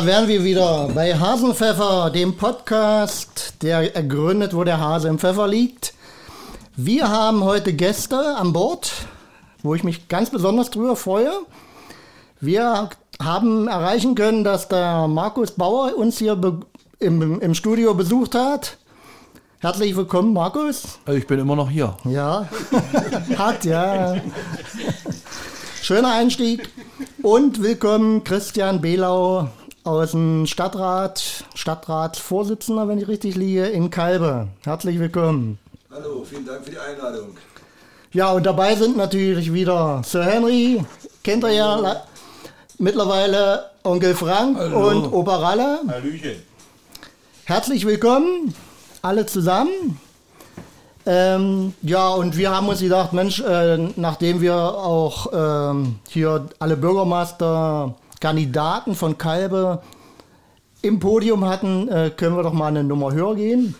da wären wir wieder bei Hasenpfeffer, dem Podcast, der ergründet, wo der Hase im Pfeffer liegt. Wir haben heute Gäste an Bord, wo ich mich ganz besonders drüber freue. Wir haben erreichen können, dass der Markus Bauer uns hier im, im Studio besucht hat. Herzlich willkommen, Markus. Also ich bin immer noch hier. Ja, hat, ja. Schöner Einstieg. Und willkommen Christian Behlau aus dem Stadtrat, Stadtratsvorsitzender, wenn ich richtig liege, in Kalbe. Herzlich willkommen. Hallo, vielen Dank für die Einladung. Ja, und dabei sind natürlich wieder Sir Henry, kennt ihr ja mittlerweile Onkel Frank Hallo. und Opa Ralle. Hallöchen. Herzlich willkommen, alle zusammen. Ähm, ja, und wir haben uns gedacht, Mensch, äh, nachdem wir auch ähm, hier alle Bürgermeisterkandidaten von Kalbe im Podium hatten, äh, können wir doch mal eine Nummer höher gehen.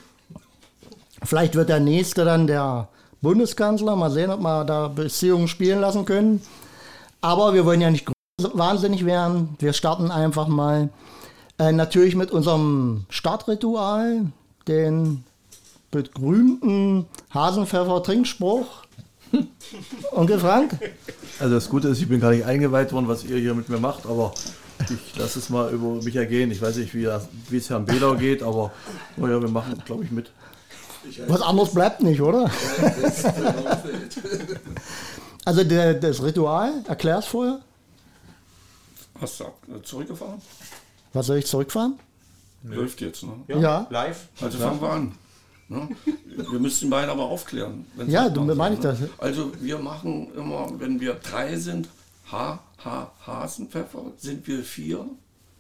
Vielleicht wird der nächste dann der Bundeskanzler. Mal sehen, ob wir da Beziehungen spielen lassen können. Aber wir wollen ja nicht wahnsinnig werden. Wir starten einfach mal äh, natürlich mit unserem Startritual, den berühmten Hasenpfeffer-Trinkspruch. Onkel Frank? Also das Gute ist, ich bin gar nicht eingeweiht worden, was ihr hier mit mir macht, aber ich lasse es mal über mich ergehen. Ich weiß nicht, wie, wie es Herrn Bedau geht, aber naja, wir machen, glaube ich, mit. Was anderes bleibt nicht, oder? also der, das Ritual, erklär es vorher. Hast du zurückgefahren? Was soll ich zurückfahren? Läuft jetzt, ne? Ja. ja. Live. Also fangen wir an. Ne? Wir müssen beide aber aufklären. Ja, du meine ich das. Also wir machen immer, wenn wir drei sind, H, H, Hasenpfeffer, sind wir vier,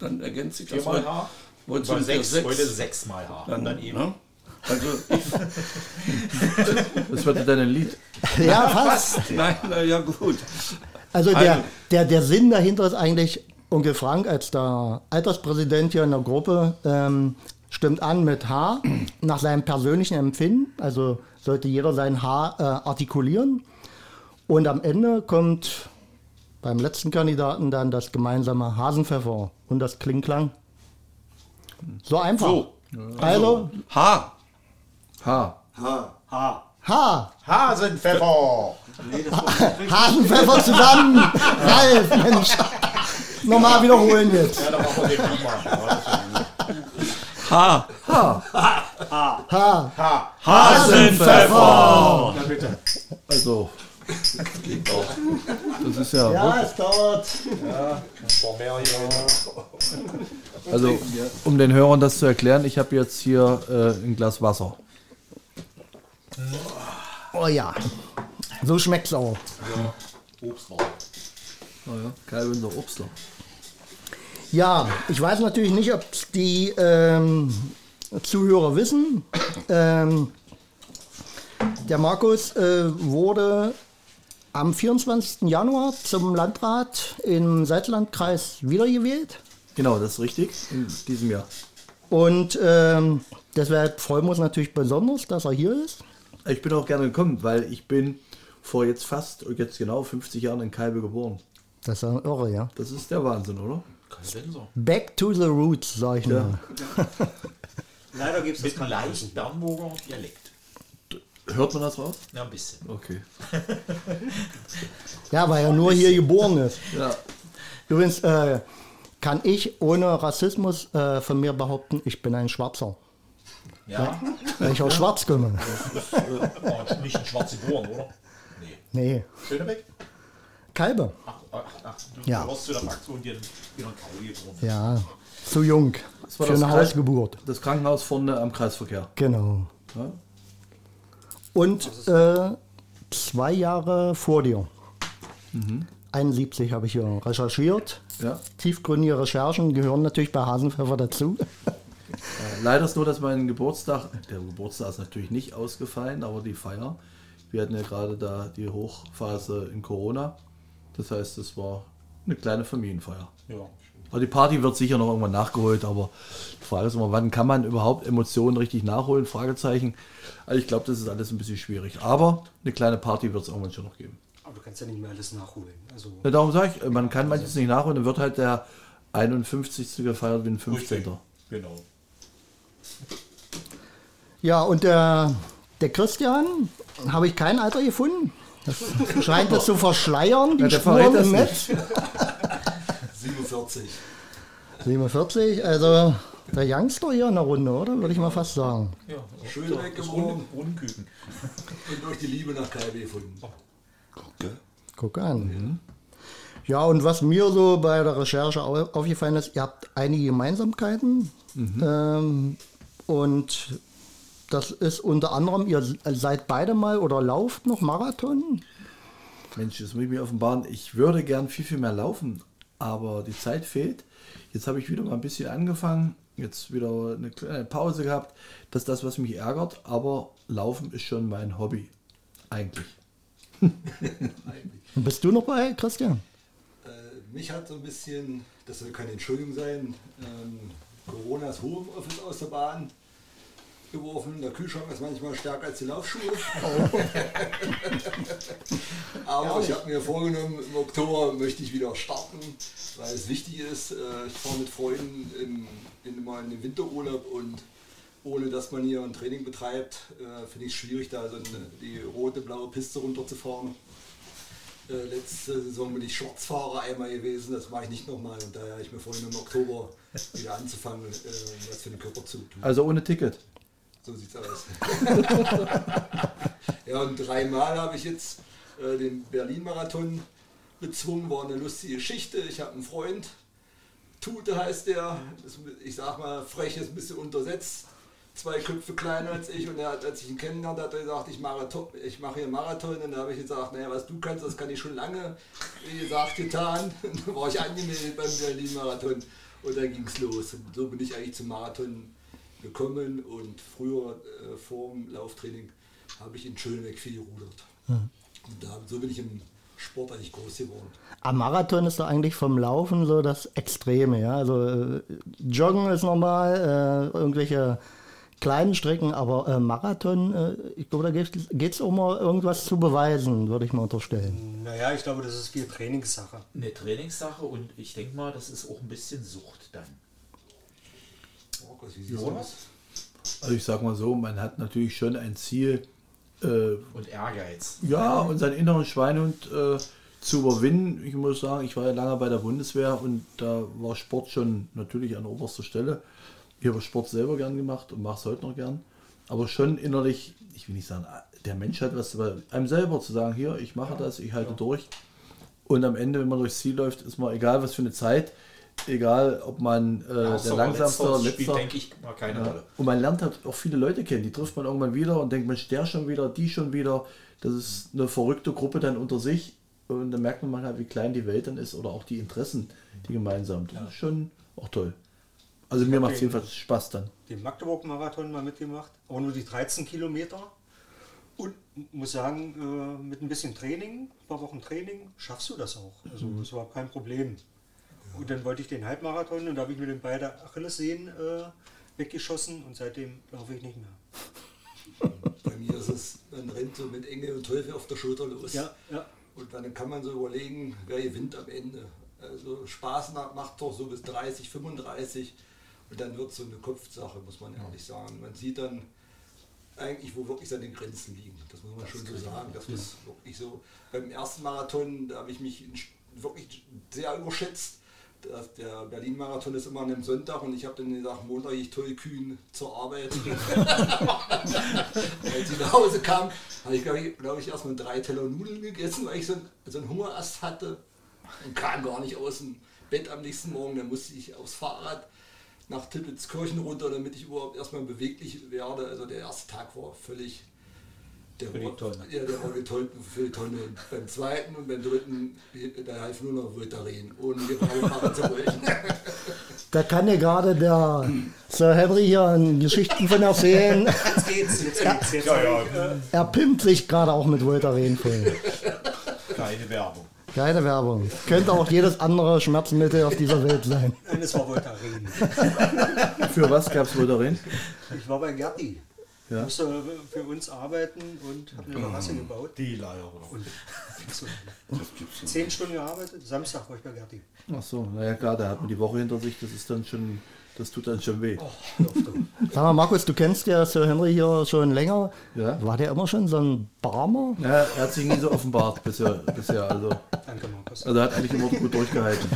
dann ergänzt sich das. Viermal H. Heute sind sechs, sechs. Heute sechsmal H. Dann, dann eben. Ne? Also ich, das wird dann ein Lied. Ja, fast. Nein, na ja gut. Also der, also. der, der Sinn dahinter ist eigentlich, Onkel Frank als der Alterspräsident hier in der Gruppe ähm, stimmt an mit H nach seinem persönlichen Empfinden. Also sollte jeder sein H äh, artikulieren. Und am Ende kommt beim letzten Kandidaten dann das gemeinsame Hasenpfeffer und das Klingklang. So einfach. So. Also, H. H. H. H. H. Hasenpfeffer. Hasenpfeffer zusammen. Ralf, Mensch. Nochmal wiederholen jetzt. Ja, dann machen wir den nochmal. H. H. H. H. H. Hasenpfeffer. Na bitte. Also. Das ist ja. Ja, es dauert. Ja, vor mehr hier. Also, um den Hörern das zu erklären, ich habe jetzt hier äh, ein Glas Wasser. Oh ja. So schmeckt es auch. Ja. Obstler. Oh ja, Kai unser Obstler. Ja, ich weiß natürlich nicht, ob die ähm, Zuhörer wissen. Ähm, der Markus äh, wurde am 24. Januar zum Landrat im Salzlandkreis wiedergewählt. Genau, das ist richtig, in diesem Jahr. Und ähm, deshalb freuen wir uns natürlich besonders, dass er hier ist. Ich bin auch gerne gekommen, weil ich bin vor jetzt fast, jetzt genau 50 Jahren in Kalbe geboren. Das ist ja irre, ja. Das ist der Wahnsinn, oder? So. Back to the roots, sag ich ja. mal. Leider gibt es mit einem leichten Bernburger Dialekt. Hört man das raus? Ja, ein bisschen. Okay. ja, weil er nur hier geboren ist. Ja. Übrigens äh, kann ich ohne Rassismus äh, von mir behaupten, ich bin ein Schwarzer. Ja. Weil ich aus Schwarz komme. Das ist, nicht ein Schwarz geboren, oder? Nee. Nee. Schönebeck? Kalbe. Ach, ach, ach du ja. zu der wieder ein Kalbe geboren Ja, zu jung. für eine Kreis, Hausgeburt. Das Krankenhaus vorne am Kreisverkehr. Genau. Ja? Und äh, zwei Jahre vor dir. Mhm. 71 habe ich hier recherchiert. Ja. Tiefgründige Recherchen gehören natürlich bei Hasenpfeffer dazu. Äh, leider ist nur, dass mein Geburtstag, der Geburtstag ist natürlich nicht ausgefallen, aber die Feier. Wir hatten ja gerade da die Hochphase in Corona. Das heißt, es war eine kleine Familienfeier. Ja. Aber die Party wird sicher noch irgendwann nachgeholt, aber die Frage ist immer, wann kann man überhaupt Emotionen richtig nachholen? Fragezeichen. Also ich glaube, das ist alles ein bisschen schwierig. Aber eine kleine Party wird es irgendwann schon noch geben. Aber du kannst ja nicht mehr alles nachholen. Also ja, darum sage ich, man kann manches nicht nachholen, dann wird halt der 51. gefeiert wie ein 15. Genau. Ja, und der, der Christian, habe ich kein Alter gefunden. Das scheint das zu verschleiern, die Ja, Spuren im nicht. Netz. 47. 47, also der Youngster hier in der Runde, oder? Würde ich mal fast sagen. Ja, Schön. Brunnen- Brunnenküken. Und durch die Liebe nach KW gefunden. Guck an. Ja, und was mir so bei der Recherche au- aufgefallen ist, ihr habt einige Gemeinsamkeiten. Ähm, und das ist unter anderem, ihr seid beide mal oder lauft noch Marathon. Mensch, das muss ich mir offenbaren. Ich würde gern viel, viel mehr laufen, aber die Zeit fehlt. Jetzt habe ich wieder mal ein bisschen angefangen, jetzt wieder eine kleine Pause gehabt. Das ist das, was mich ärgert, aber Laufen ist schon mein Hobby. Eigentlich. Und bist du noch bei, Christian? Äh, mich hat so ein bisschen, das soll keine Entschuldigung sein, ähm, Coronas Homeoffice aus der Bahn geworfen. Der Kühlschrank ist manchmal stärker als die Laufschuhe. Aber ich habe mir vorgenommen, im Oktober möchte ich wieder starten, weil es wichtig ist. Äh, ich fahre mit Freunden in, in mal in den Winterurlaub und ohne dass man hier ein Training betreibt, äh, finde ich es schwierig, da so eine, die rote, blaue Piste runterzufahren. Äh, letzte Saison bin ich Schwarzfahrer einmal gewesen, das mache ich nicht nochmal. Und daher habe ich mir vorhin im Oktober wieder anzufangen, was für den Körper zu tun. Also ohne Ticket. So sieht's aus. ja, und dreimal habe ich jetzt äh, den Berlin-Marathon bezwungen, war eine lustige Geschichte. Ich habe einen Freund, Tute heißt der, ist, ich sag mal, frech ist ein bisschen untersetzt, zwei Köpfe kleiner als ich und er hat, als ich ihn kennenlernte, hat er gesagt, ich mache, Top- ich mache hier einen Marathon und da habe ich gesagt, naja, was du kannst, das kann ich schon lange, wie gesagt, getan. Und dann war ich angemeldet beim Berlin-Marathon und dann ging es los. Und so bin ich eigentlich zum Marathon gekommen und früher äh, vor dem Lauftraining habe ich in Schönebeck viel gerudert. Und da, so bin ich im Sport eigentlich groß geworden. Am Marathon ist da eigentlich vom Laufen so das Extreme, ja. Also äh, Joggen ist normal, äh, irgendwelche kleinen Strecken, aber äh, Marathon, äh, ich glaube, da geht es um mal irgendwas zu beweisen, würde ich mal unterstellen. Naja, ich glaube, das ist viel Trainingssache. Eine Trainingssache und ich denke mal, das ist auch ein bisschen Sucht dann. Markus, wie siehst du das? Also ich sag mal so, man hat natürlich schon ein Ziel, äh, Und Ehrgeiz. ja, und seinen inneren Schweinehund äh, zu überwinden. Ich muss sagen, ich war ja lange bei der Bundeswehr und da war Sport schon natürlich an oberster Stelle. Ich habe Sport selber gern gemacht und mache es heute noch gern. Aber schon innerlich, ich will nicht sagen, der Mensch hat was bei einem selber zu sagen, hier, ich mache das, ich halte durch. Und am Ende, wenn man durchs Ziel läuft, ist man egal, was für eine Zeit, egal, ob man äh, der Erster oder langsamste, letzter spielt, denke ich, mal keine ja. Rolle. Und man lernt halt auch viele Leute kennen. Die trifft man irgendwann wieder und denkt, Mensch, der schon wieder, die schon wieder. Das ist eine verrückte Gruppe dann unter sich. Und dann merkt man halt, wie klein die Welt dann ist oder auch die Interessen, die gemeinsam. Das ist schon auch toll. Also mir macht es den- jedenfalls Spaß dann. Den Magdeburg-Marathon mal mitgemacht, aber nur die 13 Kilometer. Und muss sagen, äh, mit ein bisschen Training, ein paar Wochen Training, schaffst du das auch. Also das war kein Problem. Und dann wollte ich den Halbmarathon und da habe ich mir den beide Achillessehnen äh, weggeschossen und seitdem laufe ich nicht mehr. Bei mir ist es, man rennt so mit Engel und Teufel auf der Schulter los. Ja, ja. Und dann kann man so überlegen, wer gewinnt am Ende. Also Spaß macht doch so bis 30, 35 und dann wird es so eine Kopfsache, muss man ehrlich sagen. Man sieht dann eigentlich, wo wirklich seine Grenzen liegen. Das muss man schon so sagen. Das ist wirklich so. Beim ersten Marathon, da habe ich mich wirklich sehr überschätzt. Das, der Berlin-Marathon ist immer an einem Sonntag und ich habe dann gesagt, Montag ich toll kühn zur Arbeit. Als ich nach Hause kam, habe ich, glaube ich, glaub ich, erstmal drei Teller Nudeln gegessen, weil ich so, ein, so einen Hungerast hatte und kam gar nicht aus dem Bett am nächsten Morgen. Dann musste ich aufs Fahrrad nach Tippitzkirchen runter, damit ich überhaupt erstmal beweglich werde. Also der erste Tag war völlig. Der Für die war, Tonne. Ja, der war getäubt für die Tonne. Und beim zweiten und beim dritten, da half nur noch Voltaren, ohne die Fahrrad zu wollen. Da kann ja gerade der Sir Henry hier ein Geschichten von erzählen. Jetzt geht's, jetzt geht's. Jetzt Ja, ja. Er pimpt sich gerade auch mit Voltaren voll. Keine Werbung. Keine Werbung. Könnte auch jedes andere Schmerzmittel auf dieser Welt sein. nein, es war Voltaren. Für was gab es wohl darin? Ich war bei Gerti. Ja. musste für uns arbeiten und habe eine Terrasse gebaut. Die. Und so, zehn Stunden gearbeitet. Samstag war ich bei Gerti. Ach so, naja klar, da hat man die Woche hinter sich, das ist dann schon, das tut dann schon weh. Sag mal, Markus, du kennst ja Sir Henry hier schon länger. Ja. War der immer schon so ein Barmer? Ja, er hat sich nie so offenbart bisher, bisher also, Danke, Markus. also er hat eigentlich immer gut durchgehalten.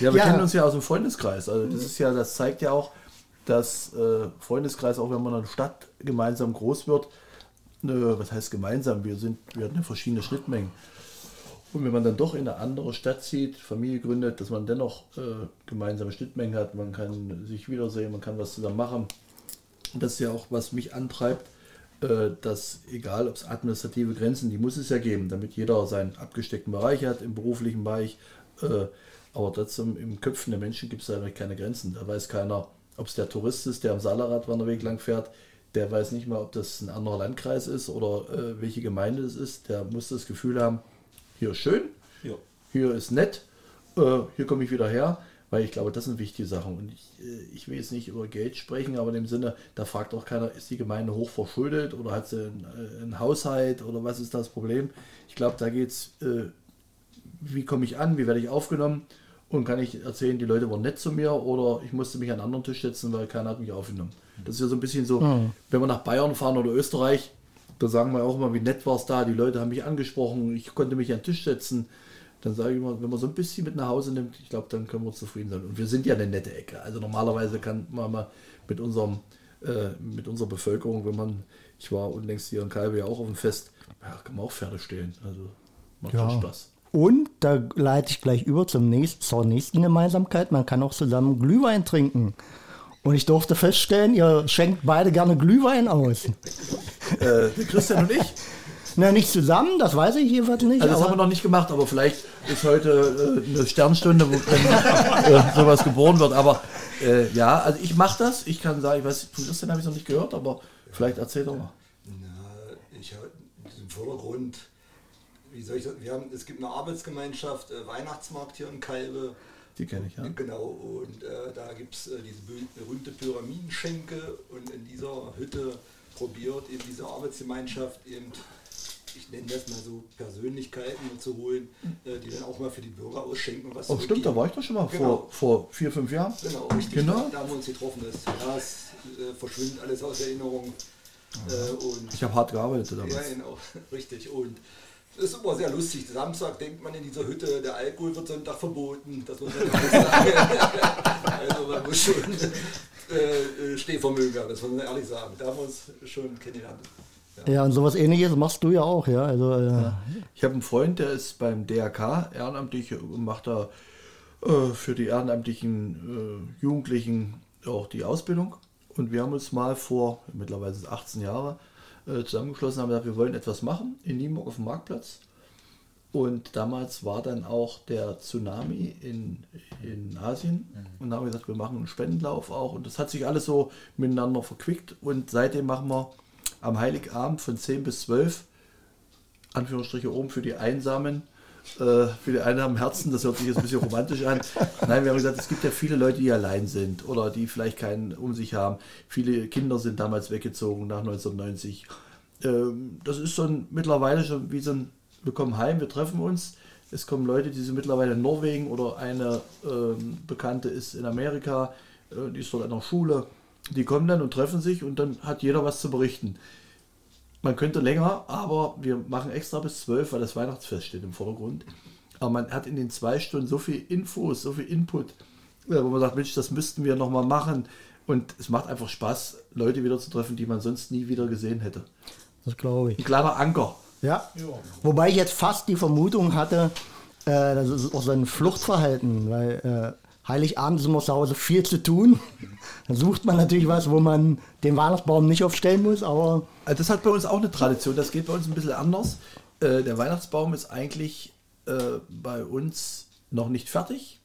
Ja, wir Ja. kennen uns ja aus dem Freundeskreis, also das ist ja, das zeigt ja auch, dass äh, Freundeskreis, auch wenn man in Stadt gemeinsam groß wird, äh, was heißt gemeinsam, wir sind, wir hatten verschiedene Schnittmengen. Und wenn man dann doch in eine andere Stadt zieht, Familie gründet, dass man dennoch äh, gemeinsame Schnittmengen hat, man kann sich wiedersehen, man kann was zusammen machen. Und das ist ja auch, was mich antreibt, äh, dass egal ob es administrative Grenzen, die muss es ja geben, damit jeder seinen abgesteckten Bereich hat, im beruflichen Bereich. Äh, aber trotzdem im Köpfen der Menschen gibt es da keine Grenzen. Da weiß keiner, ob es der Tourist ist, der am Saarradwanderweg lang fährt, der weiß nicht mal, ob das ein anderer Landkreis ist oder äh, welche Gemeinde es ist. Der muss das Gefühl haben, hier ist schön, Ja. hier ist nett, äh, hier komme ich wieder her, weil ich glaube, das sind wichtige Sachen. Und ich, äh, ich will jetzt nicht über Geld sprechen, aber in dem Sinne, da fragt auch keiner, ist die Gemeinde hoch verschuldet oder hat sie einen, äh, einen Haushalt oder was ist das Problem? Ich glaube, da geht es, äh, wie komme ich an, wie werde ich aufgenommen und kann ich erzählen, die Leute waren nett zu mir oder ich musste mich an einen anderen Tisch setzen, weil keiner hat mich aufgenommen. Das ist ja so ein bisschen so, wenn wir nach Bayern fahren oder Österreich, da sagen wir auch immer, wie nett war es da, die Leute haben mich angesprochen, ich konnte mich an den Tisch setzen. Dann sage ich immer, wenn man so ein bisschen mit nach Hause nimmt, ich glaube, dann können wir zufrieden sein. Und wir sind ja eine nette Ecke. Also normalerweise kann man mal mit unserem, äh, mit unserer Bevölkerung, wenn man, ich war unlängst hier in Kalbe ja auch auf dem Fest, ja, kann man auch Pferde stehlen. Also macht Ja. schon Spaß. Und da leite ich gleich über zum nächsten, zur nächsten Gemeinsamkeit. Man kann auch zusammen Glühwein trinken. Und ich durfte feststellen, ihr schenkt beide gerne Glühwein aus. Äh, Christian und ich, Na, nicht zusammen, das weiß ich jedenfalls nicht. Also das haben wir noch nicht gemacht, aber vielleicht ist heute äh, eine Sternstunde, wo dann, äh, sowas geboren wird. Aber äh, ja, also ich mache das. Ich kann sagen, ich weiß, von Christian habe ich noch nicht gehört, aber vielleicht erzähl doch mal. Na, ich habe im Vordergrund, wie soll ich das, wir haben, es gibt eine Arbeitsgemeinschaft, äh, Weihnachtsmarkt hier in Kalbe. Die kenne ich, ja. Genau, und äh, da gibt es äh, diese berühmte Pyramidenschenke und in dieser Hütte probiert eben diese Arbeitsgemeinschaft eben, ich nenne das mal so Persönlichkeiten zu holen, äh, die dann auch mal für die Bürger ausschenken und was Oh, stimmt, da war ich doch schon mal Genau. vor, vor vier, fünf Jahren. Genau, richtig. Genau. Da haben wir uns getroffen. Das, das äh, verschwindet alles aus Erinnerung. Äh, und Ich habe hart gearbeitet ja, damals. genau, richtig. Und das ist immer sehr lustig. Samstag denkt man in dieser Hütte, der Alkohol wird Sonntag verboten. Das muss man ehrlich sagen. also man muss schon äh, äh, Stehvermögen haben, das muss man ehrlich sagen. Da haben wir uns schon kennengelernt. Ja, und sowas ähnliches machst du ja auch, ja. Also, äh, Ich habe einen Freund, der ist beim DRK ehrenamtlich und macht da äh, für die ehrenamtlichen äh, Jugendlichen auch die Ausbildung. Und wir haben uns mal vor, mittlerweile sind es 18 Jahre, äh, zusammengeschlossen, haben gesagt, wir wollen etwas machen in Nienburg auf dem Marktplatz. Und damals war dann auch der Tsunami in, in Asien. Und da haben wir gesagt, wir machen einen Spendenlauf auch. Und das hat sich alles so miteinander verquickt. Und seitdem machen wir am Heiligabend von 10 bis 12 Anführungsstriche oben für die Einsamen, äh, für die einsamen Herzen, das hört sich jetzt ein bisschen romantisch an. Nein, wir haben gesagt, es gibt ja viele Leute, die allein sind oder die vielleicht keinen um sich haben. Viele Kinder sind damals weggezogen nach 1990. Ähm, das ist ein, mittlerweile schon wie so ein, wir kommen heim, wir treffen uns. Es kommen Leute, die sind mittlerweile in Norwegen oder eine ähm, Bekannte ist in Amerika, äh, die ist dort an der Schule. Die kommen dann und treffen sich und dann hat jeder was zu berichten. Man könnte länger, aber wir machen extra bis 12, weil das Weihnachtsfest steht im Vordergrund. Aber man hat in den zwei Stunden so viel Infos, so viel Input, äh, wo man sagt, Mensch, das müssten wir nochmal machen. Und es macht einfach Spaß, Leute wieder zu treffen, die man sonst nie wieder gesehen hätte. das glaube ich. Ein kleiner Anker. Ja. Wobei ich jetzt fast die Vermutung hatte, äh, das ist auch so ein Fluchtverhalten, weil äh, Heiligabend ist immer zu Hause viel zu tun. Dann sucht man natürlich was, wo man den Weihnachtsbaum nicht aufstellen muss, aber Also das hat bei uns auch eine Tradition, das geht bei uns ein bisschen anders. Äh, der Weihnachtsbaum ist eigentlich äh, bei uns noch nicht fertig.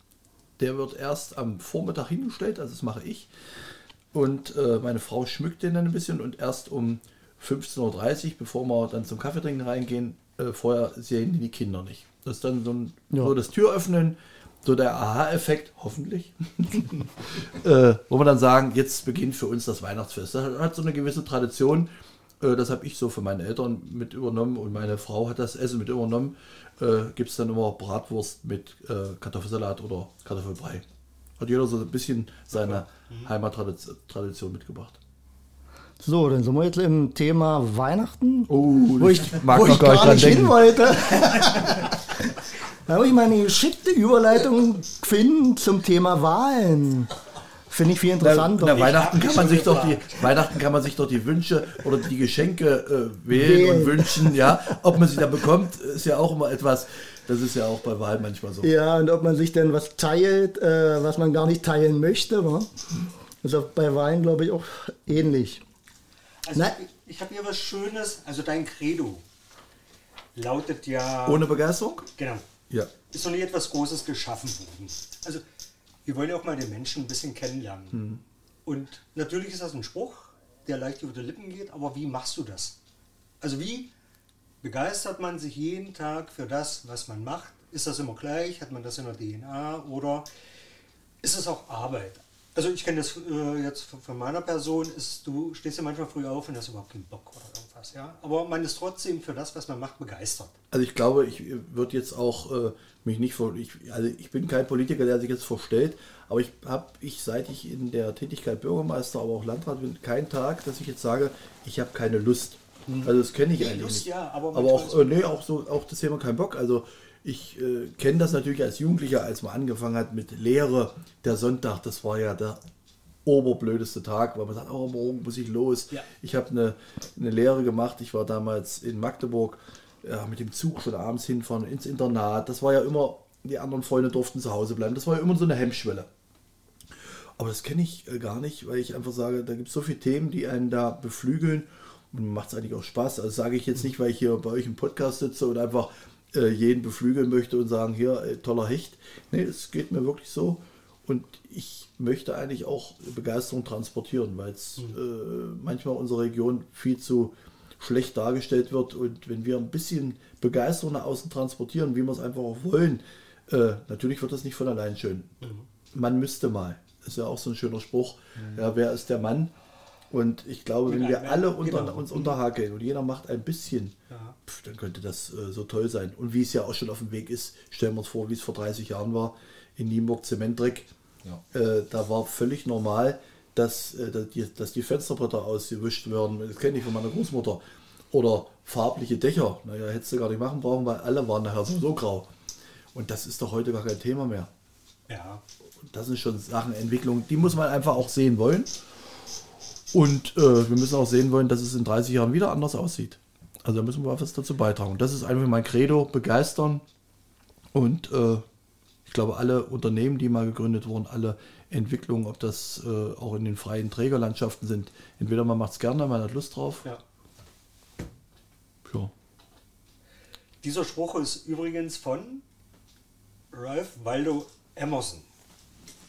Der wird erst am Vormittag hingestellt, also das mache ich. Und äh, meine Frau schmückt den dann ein bisschen und erst um 15.30 Uhr, bevor wir dann zum Kaffeetrinken reingehen, äh, vorher sehen die Kinder nicht. Das ist dann so, ein, Ja. so das Tür öffnen, so der Aha-Effekt, hoffentlich, äh, wo wir dann sagen, jetzt beginnt für uns das Weihnachtsfest. Das hat so eine gewisse Tradition. Äh, das habe ich so für meine Eltern mit übernommen und meine Frau hat das Essen mit übernommen. Äh, Gibt es dann immer Bratwurst mit äh, Kartoffelsalat oder Kartoffelbrei. Hat jeder so ein bisschen seine Heimattradition mitgebracht. So, dann sind wir jetzt im Thema Weihnachten. Oh, wo ich, mag wo ich gar nicht gar dran nicht hin wollte. da habe ich mal eine geschickte Überleitung gefunden zum Thema Wahlen. Finde ich viel Na, interessanter. na, Weihnachten hab kann man sich doch die. Weihnachten kann man sich doch die Wünsche oder die Geschenke äh, wählen, Wählen. und wünschen, ja. Ob man sie dann bekommt, ist ja auch immer etwas. Das ist ja auch bei Wahlen manchmal so. Ja, und ob man sich denn was teilt, äh, was man gar nicht teilen möchte. Wa? Ist auch bei Wahlen, glaube ich, auch ähnlich. Also Nein. ich, ich habe hier was Schönes, also dein Credo lautet ja... Ohne Begeisterung? Genau. Ja. Ist noch nie etwas Großes geschaffen worden. Also wir wollen ja auch mal den Menschen ein bisschen kennenlernen. Hm. Und natürlich ist das ein Spruch, der leicht über die Lippen geht, aber wie machst du das? Also wie begeistert man sich jeden Tag für das, was man macht? Ist das immer gleich? Hat man das in der DNA? Oder ist es auch Arbeit? Also ich kenne das äh, jetzt von- von meiner Person, ist, du stehst ja manchmal früh auf und hast überhaupt keinen Bock oder irgendwas. Ja? Aber man ist trotzdem für das, was man macht, begeistert. Also ich glaube, ich würde jetzt auch äh, mich nicht vor, ich, also ich bin kein Politiker, der sich jetzt verstellt, aber ich habe, ich seit ich in der Tätigkeit Bürgermeister, aber auch Landrat bin, keinen Tag, dass ich jetzt sage, ich habe keine Lust. Also das kenne ich eigentlich Lust ja, aber aber auch, so- äh, nee, auch so, auch das Thema kein Bock. Also ich äh, kenne das natürlich als Jugendlicher, als man angefangen hat mit Lehre, der Sonntag, das war ja der oberblödeste Tag, weil man sagt, oh, morgen muss ich los. Ja. Ich habe eine, eine Lehre gemacht, ich war damals in Magdeburg, ja, mit dem Zug schon abends hinfahren ins Internat. Das war ja immer, die anderen Freunde durften zu Hause bleiben. Das war ja immer so eine Hemmschwelle. Aber das kenne ich äh, gar nicht, weil ich einfach sage, da gibt es so viele Themen, die einen da beflügeln und macht es eigentlich auch Spaß. Also sage ich jetzt nicht, weil ich hier bei euch im Podcast sitze und einfach äh, jeden beflügeln möchte und sagen, hier, äh, toller Hecht. Nee, es geht mir wirklich so. Und ich möchte eigentlich auch Begeisterung transportieren, weil es äh, manchmal unsere Region viel zu schlecht dargestellt wird. Und wenn wir ein bisschen Begeisterung nach außen transportieren, wie wir es einfach auch wollen, natürlich wird das nicht von allein schön. Man müsste mal. Ist ja auch so ein schöner Spruch. Ja, wer ist der Mann? Und ich glaube, wenn wir alle unter, genau. uns unterhakeln und jeder macht ein bisschen, Ja. pf, dann könnte das äh, so toll sein. Und wie es ja auch schon auf dem Weg ist, stellen wir uns vor, wie es vor 30 Jahren war in Nienburg Zementdreck. Äh, da war völlig normal, dass, äh, dass, die, dass die Fensterbretter ausgewischt werden. Das kenne ich von meiner Großmutter. Oder farbliche Dächer. Naja, hättest du gar nicht machen brauchen, weil alle waren nachher so grau. Und das ist doch heute gar kein Thema mehr. Ja. Und das sind schon Sachen, Entwicklungen, die muss man einfach auch sehen wollen. Und äh, wir müssen auch sehen wollen, dass es in 30 Jahren wieder anders aussieht. Also da müssen wir was dazu beitragen. Und das ist einfach mein Credo, begeistern. Und äh, ich glaube, alle Unternehmen, die mal gegründet wurden, alle Entwicklungen, ob das äh, auch in den freien Trägerlandschaften sind, entweder man macht es gerne, man hat Lust drauf. ja. Ja. Dieser Spruch ist übrigens von Ralph Waldo Emerson.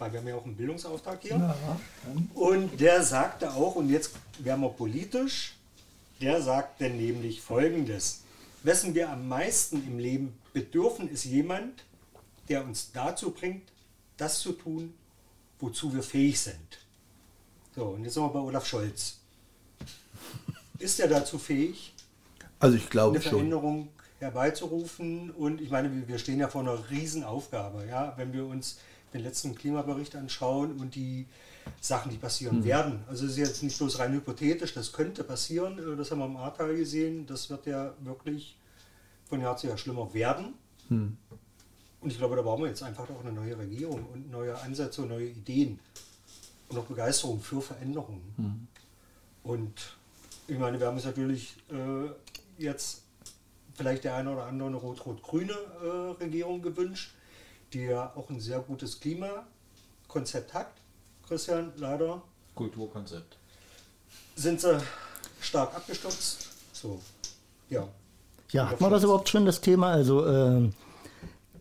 Weil wir haben ja auch einen Bildungsauftrag hier. Und der sagte auch, und jetzt werden wir politisch, der sagte nämlich folgendes. Wessen wir am meisten im Leben bedürfen, ist jemand, der uns dazu bringt, das zu tun, wozu wir fähig sind. So, und jetzt sind wir bei Olaf Scholz. Ist er dazu fähig, Also ich glaube eine schon. Veränderung herbeizurufen. Und ich meine, wir- wir stehen ja vor einer Riesenaufgabe. Ja? Wenn wir uns den letzten Klimabericht anschauen und die Sachen, die passieren Mhm. werden. Also es ist jetzt nicht bloß rein hypothetisch, das könnte passieren. Äh, Das haben wir im Ahrtal gesehen. Das wird ja wirklich von Jahr zu Jahr schlimmer werden. Hm. Und ich glaube, da brauchen wir jetzt einfach auch eine neue Regierung und neue Ansätze und neue Ideen und auch Begeisterung für Veränderungen. Hm. Und ich meine, wir haben uns natürlich äh, jetzt vielleicht der eine oder andere eine rot-rot-grüne äh, Regierung gewünscht, die ja auch ein sehr gutes Klimakonzept hat. Christian, leider Kulturkonzept. Sind sie stark abgestürzt. So, ja. Ja, hat man das überhaupt schon, das Thema? Also, ähm,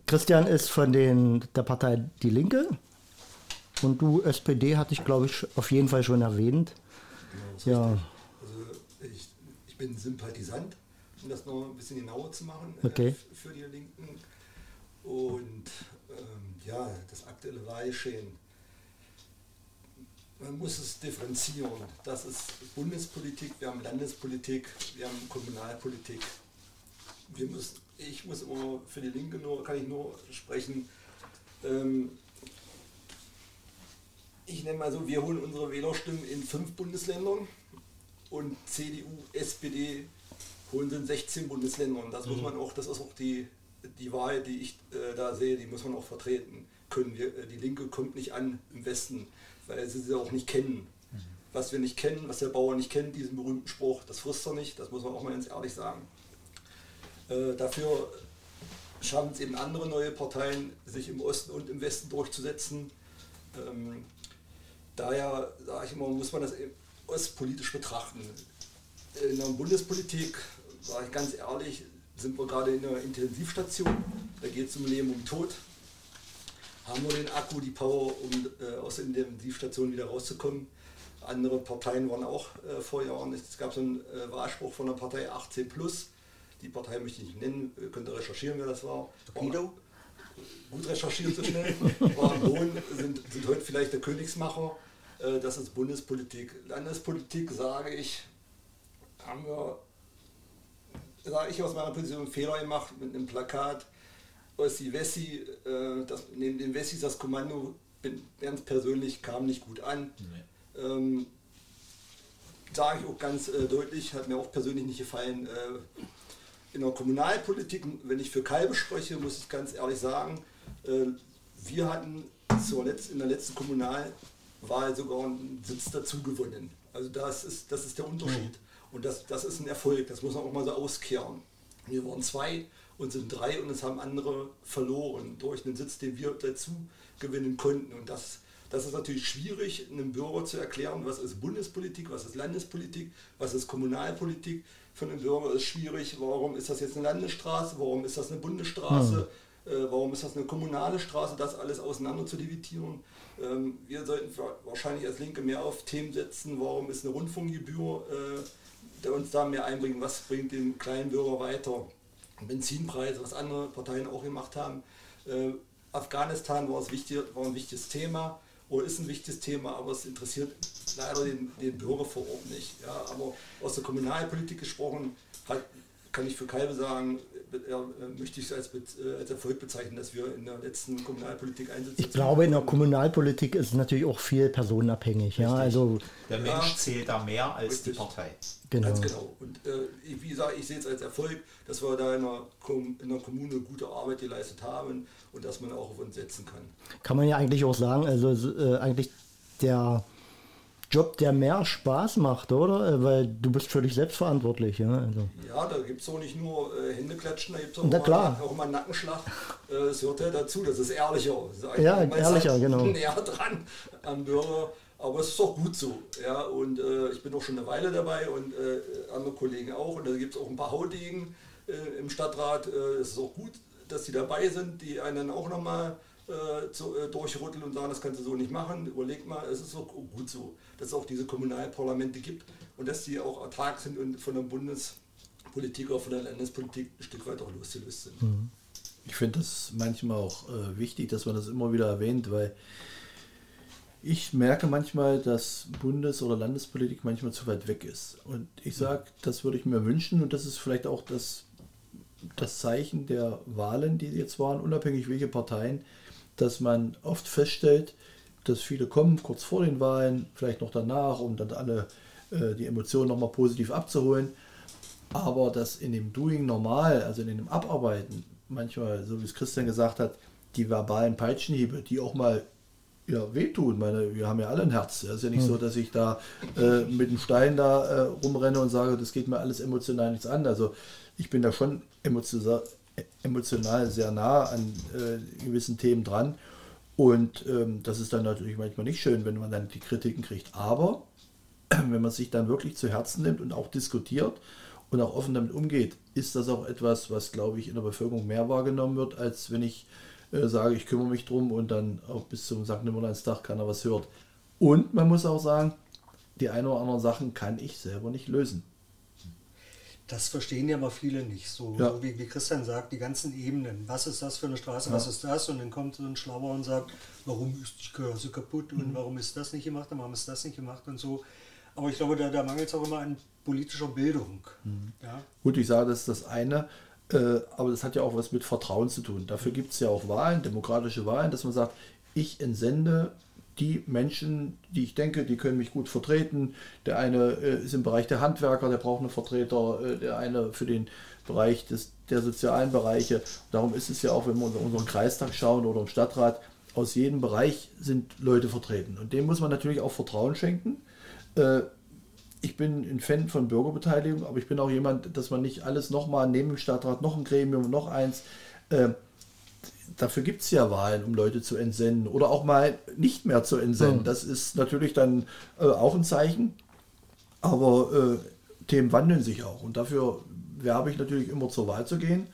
Christian ist von den, der Partei Die Linke und du, SPD, hatte ich, glaube ich, auf jeden Fall schon erwähnt. Ja, Also ich, ich bin Sympathisant, um das noch ein bisschen genauer zu machen äh, Okay. f- für die Linken. Und ja, das aktuelle Wahlgeschehen. Man muss es differenzieren. Das ist Bundespolitik, wir haben Landespolitik, wir haben Kommunalpolitik. Wir müssen, ich muss immer für die Linke nur, kann ich nur sprechen. Ähm, ich nenne mal so, wir holen unsere Wählerstimmen in fünf Bundesländern und CDU, SPD holen sie in 16 Bundesländern. Das muss Mhm. man auch, das ist auch die, die Wahl, die ich äh, da sehe, die muss man auch vertreten können. Wir, äh, die Linke kommt nicht an im Westen, weil sie sie auch nicht kennen. Mhm. Was wir nicht kennen, was der Bauer nicht kennt, diesen berühmten Spruch, das frisst er nicht, das muss man auch mal ganz ehrlich sagen. Äh, dafür schaffen es eben andere neue Parteien, sich im Osten und im Westen durchzusetzen. Ähm, daher sage ich immer, muss man das eben ostpolitisch betrachten. In der Bundespolitik, sage ich ganz ehrlich, sind wir gerade in einer Intensivstation. Da geht es um Leben, um Tod. Haben wir den Akku, die Power, um äh, aus der Intensivstation wieder rauszukommen. Andere Parteien waren auch äh, vor Jahren. Es gab so einen äh, Wahlspruch von der Partei 18 Plus. Die Partei möchte ich nicht nennen, ihr könnt ihr recherchieren, wer das war. Guido? Gut recherchiert so schnell. War am Boden, sind, sind heute vielleicht der Königsmacher. Äh, Das ist Bundespolitik. Landespolitik, sage ich, haben wir, sage ich aus meiner Position, einen Fehler gemacht mit einem Plakat. Ossi Wessi, äh, das, neben den Wessis das Kommando, bin, ganz persönlich, kam nicht gut an. Ähm, sage ich auch ganz äh, deutlich, hat mir auch persönlich nicht gefallen. Äh, in der Kommunalpolitik, wenn ich für Kalbe spreche, muss ich ganz ehrlich sagen, äh, wir hatten zur Letz-, in der letzten Kommunalwahl sogar einen Sitz dazu gewonnen. Also das ist, das ist der Unterschied. Und das, das ist ein Erfolg, das muss man auch mal so auskehren. Wir waren zwei und sind drei und es haben andere verloren durch einen Sitz, den wir dazu gewinnen konnten. Und das, das ist natürlich schwierig, einem Bürger zu erklären, was ist Bundespolitik, was ist Landespolitik, was ist Kommunalpolitik. Für einen Bürger ist schwierig, warum ist das jetzt eine Landesstraße, warum ist das eine Bundesstraße, äh, warum ist das eine kommunale Straße, das alles auseinander zu dividieren. Ähm, wir sollten wa- wahrscheinlich als Linke mehr auf Themen setzen, warum ist eine Rundfunkgebühr, äh, uns da mehr einbringen, was bringt den kleinen Bürger weiter. Benzinpreise, was andere Parteien auch gemacht haben. Äh, Afghanistan war, wichtig, war ein wichtiges Thema oder ist ein wichtiges Thema, aber es interessiert leider den, den Bürger vor Ort nicht. Ja, aber aus der Kommunalpolitik gesprochen, hat, kann ich für Kalbe sagen, möchte ich es als, äh, als Erfolg bezeichnen, dass wir in der letzten Kommunalpolitik einsetzen. Ich glaube, in der Kommunalpolitik ist es natürlich auch viel personenabhängig. Ja, also Der Mensch Ja. zählt da mehr als die Richtig. Partei. genau. Ganz genau. Und äh, ich- wie gesagt, ich sehe es als Erfolg, dass wir da in der, Kom in der Kommune gute Arbeit geleistet haben und dass man auch auf uns setzen kann. Kann man ja eigentlich auch sagen, also äh, eigentlich der Job, der mehr Spaß macht, oder? Äh, Weil du bist völlig selbstverantwortlich. Ja, also. Ja, da gibt es auch nicht nur äh, Händeklatschen, da gibt es auch, auch mal einen Nackenschlag. Äh, Das hört ja dazu, das ist ehrlicher. sag ich Ja, ist ehrlicher, genau. Näher dran am Bürger. Aber es ist auch gut so. Ja, und äh, ich bin auch schon eine Weile dabei und äh, andere Kollegen auch. Und da gibt es auch ein paar Haudegen äh, im Stadtrat. Äh, es ist auch gut, dass die dabei sind, die einen dann auch nochmal äh, zu, durchrütteln und sagen, das kannst du so nicht machen. Überleg mal, es ist auch gut so, dass es auch diese Kommunalparlamente gibt und dass die auch autark sind und von der Bundespolitik oder von der Landespolitik ein Stück weit auch losgelöst sind. Ich finde das manchmal auch äh, wichtig, dass man das immer wieder erwähnt, weil ich merke manchmal, dass Bundes- oder Landespolitik manchmal zu weit weg ist. Und ich sage, das würde ich mir wünschen und das ist vielleicht auch das, das Zeichen der Wahlen, die jetzt waren, unabhängig welche Parteien, dass man oft feststellt, dass viele kommen kurz vor den Wahlen, vielleicht noch danach, um dann alle äh, die Emotionen nochmal positiv abzuholen. Aber dass in dem Doing normal, also in dem Abarbeiten, manchmal, so wie es Christian gesagt hat, die verbalen Peitschenhiebe, die auch mal ja, wehtun. Meine, wir haben ja alle ein Herz. Es ist ja nicht so, dass ich da äh, mit dem Stein da äh, rumrenne und sage, das geht mir alles emotional nichts an. Also ich bin da schon emotional, emotional sehr nah an äh, gewissen Themen dran. Und ähm, das ist dann natürlich manchmal nicht schön, wenn man dann die Kritiken kriegt. Aber wenn man sich dann wirklich zu Herzen nimmt und auch diskutiert und auch offen damit umgeht, ist das auch etwas, was, glaube ich, in der Bevölkerung mehr wahrgenommen wird, als wenn ich äh, sage, ich kümmere mich drum und dann auch bis zum St. Nimmerleinstag keiner was hört. Und man muss auch sagen, die ein oder anderen Sachen kann ich selber nicht lösen. Das verstehen ja aber viele nicht. So, Ja. so wie, wie Christian sagt, die ganzen Ebenen. Was ist das für eine Straße, was ist das? Und dann kommt so ein Schlauer und sagt, warum ist die Straße kaputt Mhm. und warum ist das nicht gemacht und warum ist das nicht gemacht und so. Aber ich glaube, da, da mangelt es auch immer an politischer Bildung. Mhm. Ja? Gut, ich sage, das ist das eine, äh, aber das hat ja auch was mit Vertrauen zu tun. Dafür gibt es ja auch Wahlen, demokratische Wahlen, dass man sagt, ich entsende die Menschen, die ich denke, die können mich gut vertreten. Der eine äh, ist im Bereich der Handwerker, der braucht einen Vertreter, äh, der eine für den Bereich des, der sozialen Bereiche. Darum ist es ja auch, wenn wir unter unseren Kreistag schauen oder im Stadtrat, aus jedem Bereich sind Leute vertreten. Und dem muss man natürlich auch Vertrauen schenken. Äh, ich bin ein Fan von Bürgerbeteiligung, aber ich bin auch jemand, dass man nicht alles nochmal neben dem Stadtrat noch ein Gremium, noch eins. Äh, dafür gibt es ja Wahlen, um Leute zu entsenden oder auch mal nicht mehr zu entsenden. Das ist natürlich dann äh, auch ein Zeichen, aber äh, Themen wandeln sich auch und dafür werbe ich natürlich immer zur Wahl zu gehen.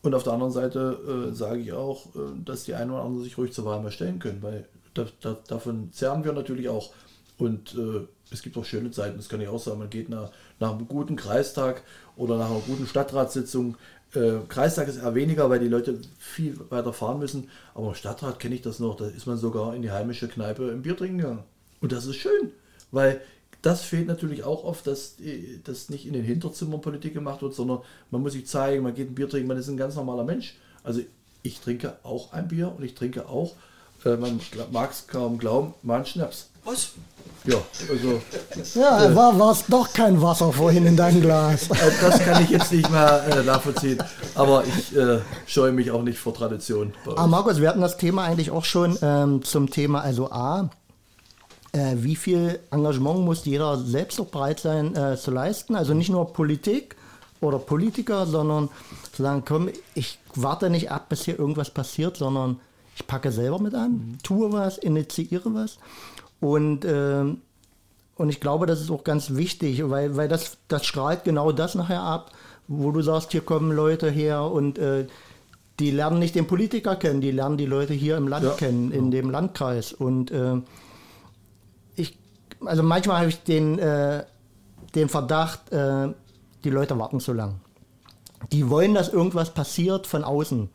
Und auf der anderen Seite äh, sage ich auch, äh, dass die einen oder anderen sich ruhig zur Wahl mal stellen können, weil da, da, davon zerren wir natürlich auch. Und äh, es gibt auch schöne Zeiten, das kann ich auch sagen. Man geht nach, nach einem guten Kreistag oder nach einer guten Stadtratssitzung. Äh, Kreistag ist eher weniger, weil die Leute viel weiter fahren müssen. Aber im Stadtrat kenne ich das noch, da ist man sogar in die heimische Kneipe im Bier trinken gegangen. Und das ist schön, weil das fehlt natürlich auch oft, dass äh, das nicht in den Hinterzimmern Politik gemacht wird, sondern man muss sich zeigen, man geht ein Bier trinken, man ist ein ganz normaler Mensch. Also ich trinke auch ein Bier und ich trinke auch, äh, man mag es kaum glauben, mal einen Schnaps. Was? Ja, also Ja, war es doch kein Wasser vorhin in deinem Glas. äh, das kann ich jetzt nicht mehr äh, nachvollziehen, aber ich äh, scheue mich auch nicht vor Tradition. Ah. Markus, wir hatten das Thema eigentlich auch schon ähm, zum Thema, also A, äh, wie viel Engagement muss jeder selbst auch bereit sein äh, zu leisten? Also nicht nur Politik oder Politiker, sondern zu sagen, komm, ich warte nicht ab, bis hier irgendwas passiert, sondern ich packe selber mit an, tue was, initiiere was. Und, ähm, und ich glaube, das ist auch ganz wichtig, weil, weil das, das strahlt genau das nachher ab, wo du sagst, hier kommen Leute her und äh, die lernen nicht den Politiker kennen, die lernen die Leute hier im Land Ja, kennen, in dem Landkreis. Und äh, ich, also manchmal habe ich den, äh, den Verdacht, äh, die Leute warten zu lang. Die wollen, dass irgendwas passiert von außen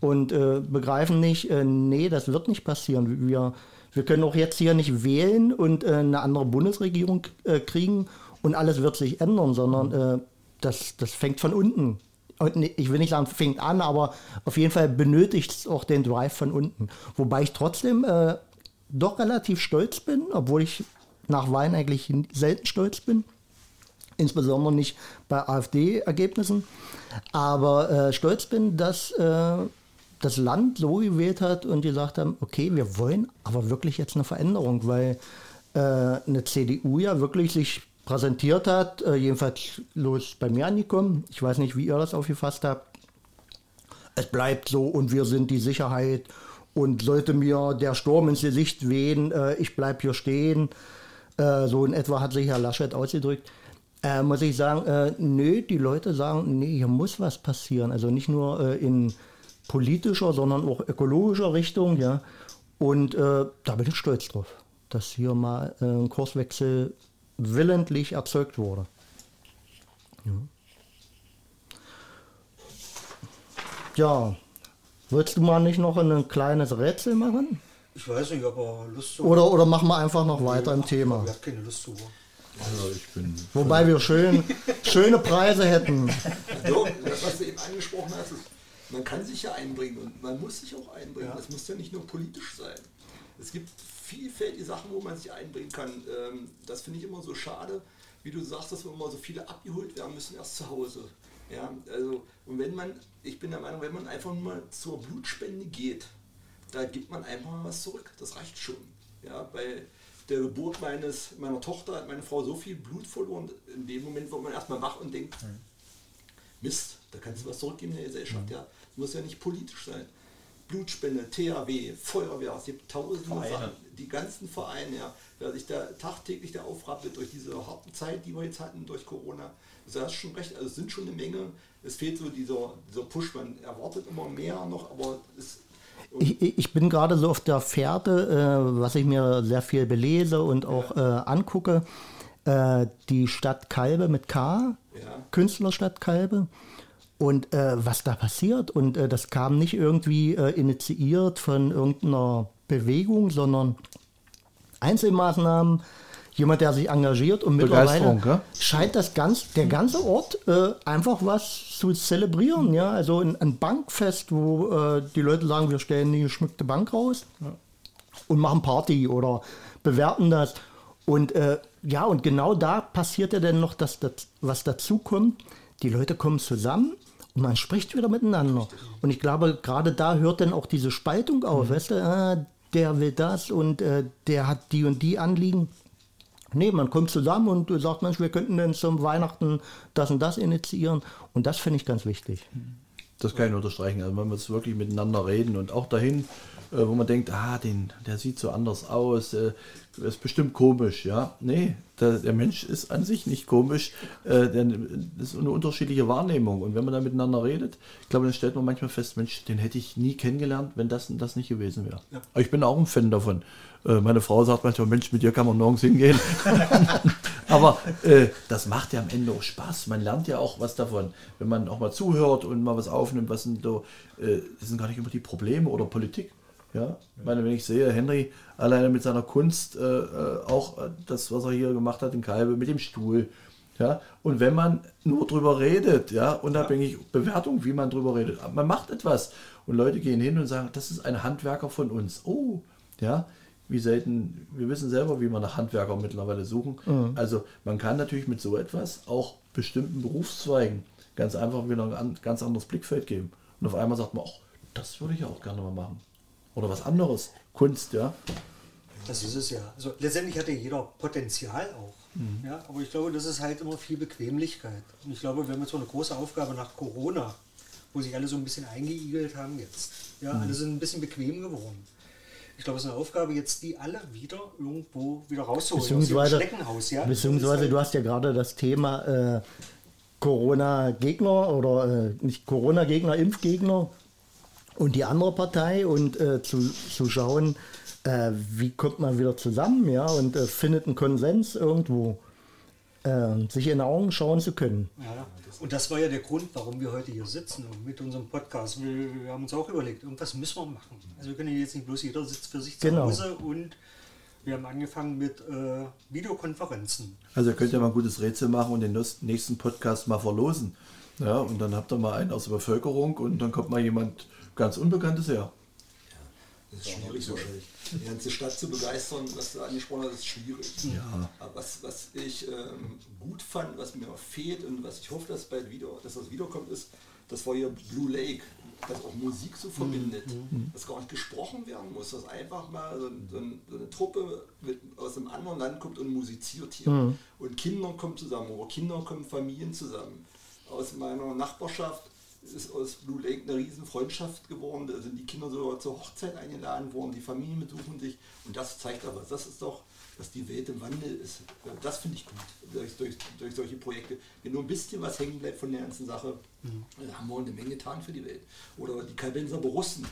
und äh, begreifen nicht, äh, nee, das wird nicht passieren. Wir, wir können auch jetzt hier nicht wählen und äh, eine andere Bundesregierung äh, kriegen und alles wird sich ändern, sondern äh, das, das fängt von unten. Und ich will nicht sagen, fängt an, aber auf jeden Fall benötigt es auch den Drive von unten. Wobei ich trotzdem äh, doch relativ stolz bin, obwohl ich nach Wahlen eigentlich selten stolz bin insbesondere nicht bei AfD-Ergebnissen, aber äh, stolz bin, dass äh, das Land so gewählt hat und gesagt haben, okay, wir wollen aber wirklich jetzt eine Veränderung, weil äh, eine CDU ja wirklich sich präsentiert hat, äh, jedenfalls los bei mir angekommen. Ich weiß nicht, wie ihr das aufgefasst habt. Es bleibt so und wir sind die Sicherheit und sollte mir der Sturm ins Gesicht wehen, äh, ich bleib hier stehen. Äh, so in etwa hat sich Herr Laschet ausgedrückt. Äh, muss ich sagen, äh, nö, die Leute sagen, nee, hier muss was passieren. Also nicht nur in politischer, sondern auch ökologischer Richtung, ja. Und äh, da bin ich stolz drauf, dass hier mal äh, ein Kurswechsel willentlich erzeugt wurde. Ja. ja, willst du mal nicht noch ein kleines Rätsel machen? Ich weiß nicht, ob er Lust zu Oder, oder machen wir einfach noch weiter im Thema? Er hat keine Lust zu. Also ich bin Wobei wir schön, schöne Preise hätten. So, das, was du eben angesprochen hast, ist, man kann sich ja einbringen und man muss sich auch einbringen. Das muss ja nicht nur politisch sein. Es gibt vielfältige Sachen, wo man sich einbringen kann. Ähm, das finde ich immer so schade, wie du sagst, dass wir immer so viele abgeholt werden müssen erst zu Hause. Ja, also, und wenn man, ich bin der Meinung, wenn man einfach nur mal zur Blutspende geht, da gibt man einfach mal was zurück. Das reicht schon. Ja, bei der Geburt meines, meiner Tochter hat meine Frau so viel Blut verloren. In dem Moment wird man erstmal wach und denkt, Mist, da kannst du was zurückgeben in der Gesellschaft. Ja, das muss ja nicht politisch sein. Blutspende, THW, Feuerwehr, es gibt tausende Vereine. Sachen. Die ganzen Vereine, ja, wer sich da tagtäglich da aufrappelt durch diese harte Zeit, die wir jetzt hatten, durch Corona, du hast schon recht, also es sind schon eine Menge. Es fehlt so dieser, dieser Push, man erwartet immer mehr noch, aber es Ich, ich bin gerade so auf der Fährte, äh, was ich mir sehr viel belese und auch äh, angucke. äh, die Stadt Kalbe mit K, Ja. Künstlerstadt Kalbe. Und äh, was da passiert, und äh, das kam nicht irgendwie äh, initiiert von irgendeiner Bewegung, sondern Einzelmaßnahmen, jemand, der sich engagiert und mittlerweile ja? scheint das ganz, der ganze Ort äh, einfach was zu zelebrieren. Ja? Also ein, ein Bankfest, wo äh, die Leute sagen, wir stellen die geschmückte Bank raus und machen Party oder bewerten das. Und äh, ja, und genau da passiert ja dann noch das, das, was dazu kommt. Die Leute kommen zusammen und man spricht wieder miteinander. Und ich glaube, gerade da hört dann auch diese Spaltung auf. Weißt du, ah, der will das und äh, der hat die und die Anliegen. Nee, man kommt zusammen und sagt, Mensch, wir könnten denn zum Weihnachten das und das initiieren. Und das finde ich ganz wichtig. Das kann ich unterstreichen. Also wenn wir jetzt wirklich miteinander reden und auch dahin, äh, wo man denkt, ah, den, der sieht so anders aus, äh, ist bestimmt komisch, ja. Nee, der, der Mensch ist an sich nicht komisch. Äh, der, das ist eine unterschiedliche Wahrnehmung. Und wenn man da miteinander redet, ich glaube, dann stellt man manchmal fest, Mensch, den hätte ich nie kennengelernt, wenn das das nicht gewesen wäre. Aber ich bin auch ein Fan davon. Äh, meine Frau sagt manchmal, Mensch, mit dir kann man nirgends hingehen. Aber äh, das macht ja am Ende auch Spaß. Man lernt ja auch was davon, wenn man auch mal zuhört und mal was aufnimmt. Was sind so, äh, das sind gar nicht immer die Probleme oder Politik. Ja, ich meine, wenn ich sehe, Henry alleine mit seiner Kunst, äh, äh, auch äh, das, was er hier gemacht hat in Kalbe, mit dem Stuhl. Ja, und wenn man nur drüber redet, ja, unabhängig Bewertung, wie man drüber redet, man macht etwas und Leute gehen hin und sagen, das ist ein Handwerker von uns. Oh, ja, wie selten, wir wissen selber, wie wir nach Handwerker mittlerweile suchen. Also man kann natürlich mit so etwas auch bestimmten Berufszweigen ganz einfach wieder ein an- ganz anderes Blickfeld geben. Und auf einmal sagt man, ach, das würde ich auch gerne mal machen. Oder was anderes. Kunst, ja. Das ist es ja. Also letztendlich hat ja jeder Potenzial auch. Ja, aber ich glaube, das ist halt immer viel Bequemlichkeit. Und ich glaube, wir haben jetzt so eine große Aufgabe nach Corona, wo sich alle so ein bisschen eingeigelt haben jetzt. Ja, alle sind ein bisschen bequem geworden. Ich glaube, es ist eine Aufgabe jetzt, die alle wieder irgendwo wieder rauszuholen. Beziehungsweise, Schneckenhaus, ja. beziehungsweise du hast ja gerade das Thema äh, Corona-Gegner oder äh, nicht Corona-Gegner, Impfgegner und die andere Partei und äh, zu, zu schauen, äh, wie kommt man wieder zusammen, ja, und äh, findet einen Konsens irgendwo, äh, sich in die Augen schauen zu können. Ja, und das war ja der Grund, warum wir heute hier sitzen und mit unserem Podcast. Wir, wir haben uns auch überlegt, irgendwas müssen wir machen. Also wir können jetzt nicht bloß jeder sitzt für sich zu Genau. Hause und wir haben angefangen mit äh, Videokonferenzen. Also ihr könnt ja mal ein gutes Rätsel machen und den nächsten Podcast mal verlosen. Ja, und dann habt ihr mal einen aus der Bevölkerung und dann kommt mal jemand ganz Unbekanntes her. Das ist schwierig, so die ganze Stadt zu begeistern, was du angesprochen hast, ist schwierig. Ja. Aber was, was ich ähm, gut fand, was mir fehlt und was ich hoffe, dass bald wieder, dass das wiederkommt, ist, das war hier Blue Lake, das auch Musik so verbindet, dass gar nicht gesprochen werden muss, dass einfach mal so, so, ein- so eine Truppe mit, aus einem anderen Land kommt und musiziert hier. Und Kinder kommen zusammen, oder Kinder kommen Familien zusammen. Aus meiner Nachbarschaft ist aus Blue Lake eine riesen Freundschaft geworden. Da sind die Kinder sogar zur Hochzeit eingeladen worden, die Familien besuchen sich. Und das zeigt aber, das ist doch, dass die Welt im Wandel ist. Das finde ich gut, durch, durch, durch solche Projekte. Wenn nur ein bisschen was hängen bleibt von der ganzen Sache, dann haben wir eine Menge getan für die Welt. Oder die Kalbenser Borussen,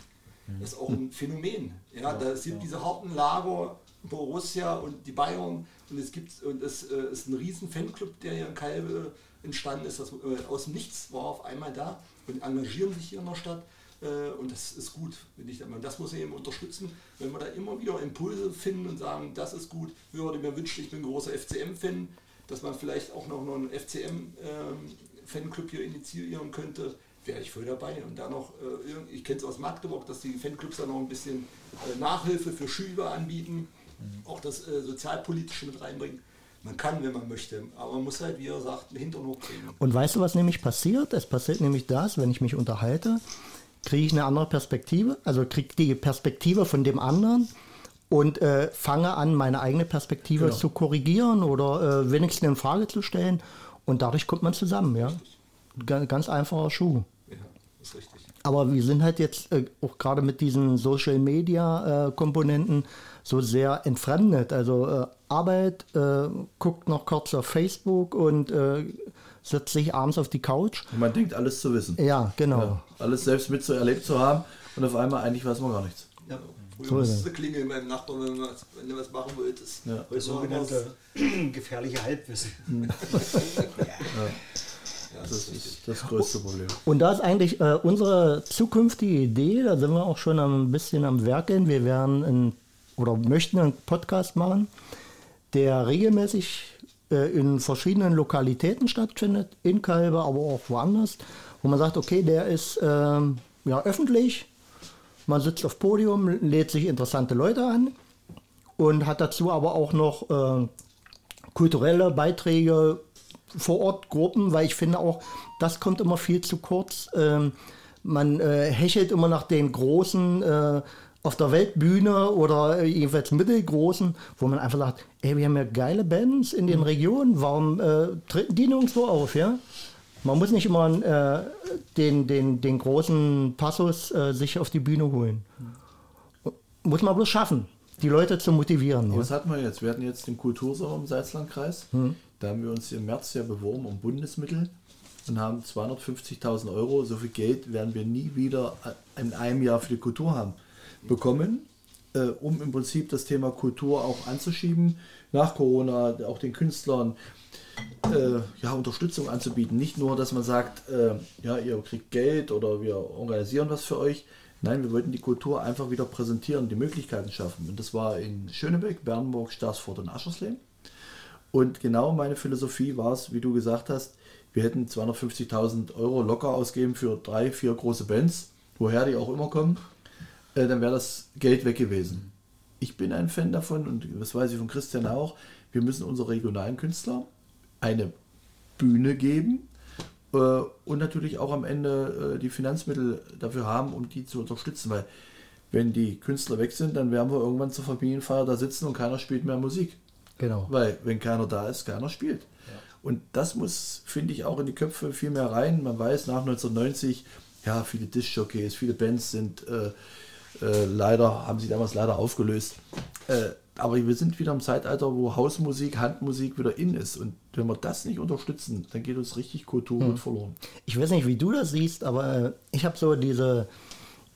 das ist auch ein Phänomen. Ja, da sind diese harten Lager, Borussia und die Bayern und es gibt und es äh, ist ein riesen Fanclub, der hier in Kalbe entstanden ist, das äh, aus dem Nichts war auf einmal da und engagieren sich hier in der Stadt äh, und das ist gut, finde ich. Meinung. Das muss eben unterstützen, wenn wir da immer wieder Impulse finden und sagen, das ist gut. Würde mir wünschen, ich bin ein großer FCM-Fan, dass man vielleicht auch noch einen FCM-Fanclub hier initiieren könnte, wäre ich voll dabei. Und da noch, äh, ich kenne es aus Magdeburg, dass die Fanclubs da noch ein bisschen äh, Nachhilfe für Schüler anbieten, auch das Sozialpolitische mit reinbringen. Man kann, wenn man möchte, aber man muss halt, wie er sagt, Hintern hochkriegen. Und weißt du, was nämlich passiert? Es passiert nämlich das, wenn ich mich unterhalte, kriege ich eine andere Perspektive, also kriege die Perspektive von dem anderen und äh, fange an, meine eigene Perspektive Genau. zu korrigieren oder äh, wenigstens in Frage zu stellen. Und dadurch kommt man zusammen, ja. Ganz, ganz einfacher Schuh. Ja, ist richtig. Aber wir sind halt jetzt äh, auch gerade mit diesen Social Media äh, Komponenten so sehr entfremdet. Also äh, Arbeit, äh, guckt noch kurz auf Facebook und äh, setzt sich abends auf die Couch. Und man denkt, alles zu wissen. Ja, genau. Ja, alles selbst mit so erlebt zu haben und auf einmal eigentlich weiß man gar nichts. Ja. So ist musstest es. du klingeln beim Nachbarn, wenn, du was- wenn du was machen wolltest. Ja. Heute machen wir's- Sogenannte gefährliche Halbwissen. Ja, das Das ist das größte Problem. Und da ist eigentlich äh, unsere zukünftige Idee, da sind wir auch schon ein bisschen am Werkeln. Wir werden einen, oder möchten einen Podcast machen, der regelmäßig äh, in verschiedenen Lokalitäten stattfindet, in Kalbe, aber auch woanders, wo man sagt, okay, der ist ähm, ja, öffentlich, man sitzt auf Podium, lädt sich interessante Leute an und hat dazu aber auch noch äh, kulturelle Beiträge vor Ort Gruppen, weil ich finde auch, das kommt immer viel zu kurz. Ähm, man äh, hechelt immer nach den großen äh, auf der Weltbühne oder jedenfalls mittelgroßen, wo man einfach sagt, ey, wir haben ja geile Bands in den Regionen, warum äh, treten die nirgendwo auf, ja? Man muss nicht immer äh, den, den, den großen Passus äh, sich auf die Bühne holen. Muss man bloß schaffen, die Leute zu motivieren. Ja? Was hatten wir jetzt? Wir hatten jetzt den Kultursommer im Salzlandkreis. Da haben wir uns im März ja beworben um Bundesmittel und haben 250.000 Euro. So viel Geld werden wir nie wieder in einem Jahr für die Kultur haben bekommen, äh, um im Prinzip das Thema Kultur auch anzuschieben. Nach Corona auch den Künstlern äh, ja, Unterstützung anzubieten. Nicht nur, dass man sagt, äh, ja, ihr kriegt Geld oder wir organisieren was für euch. Nein, wir wollten die Kultur einfach wieder präsentieren, die Möglichkeiten schaffen. Und das war in Schönebeck, Bernburg, Starsfurt und Aschersleben. Und genau meine Philosophie war es, wie du gesagt hast, wir hätten 250.000 Euro locker ausgeben für drei, vier große Bands, woher die auch immer kommen, äh, dann wäre das Geld weg gewesen. Ich bin ein Fan davon und das weiß ich von Christian auch, wir müssen unsere regionalen Künstler eine Bühne geben äh, und natürlich auch am Ende äh, die Finanzmittel dafür haben, um die zu unterstützen, weil wenn die Künstler weg sind, dann werden wir irgendwann zur Familienfeier da sitzen und keiner spielt mehr Musik. Genau. Weil wenn keiner da ist, keiner spielt. Und das muss, finde ich, auch in die Köpfe viel mehr rein. Man weiß nach 1990, ja, viele Disc-Jockeys, viele Bands sind äh, äh, leider, haben sich damals leider aufgelöst. Äh, aber wir sind wieder im Zeitalter, wo Hausmusik, Handmusik wieder in ist. Und wenn wir das nicht unterstützen, dann geht uns richtig Kulturgut verloren. ich weiß nicht, wie du das siehst, aber ich habe so diese,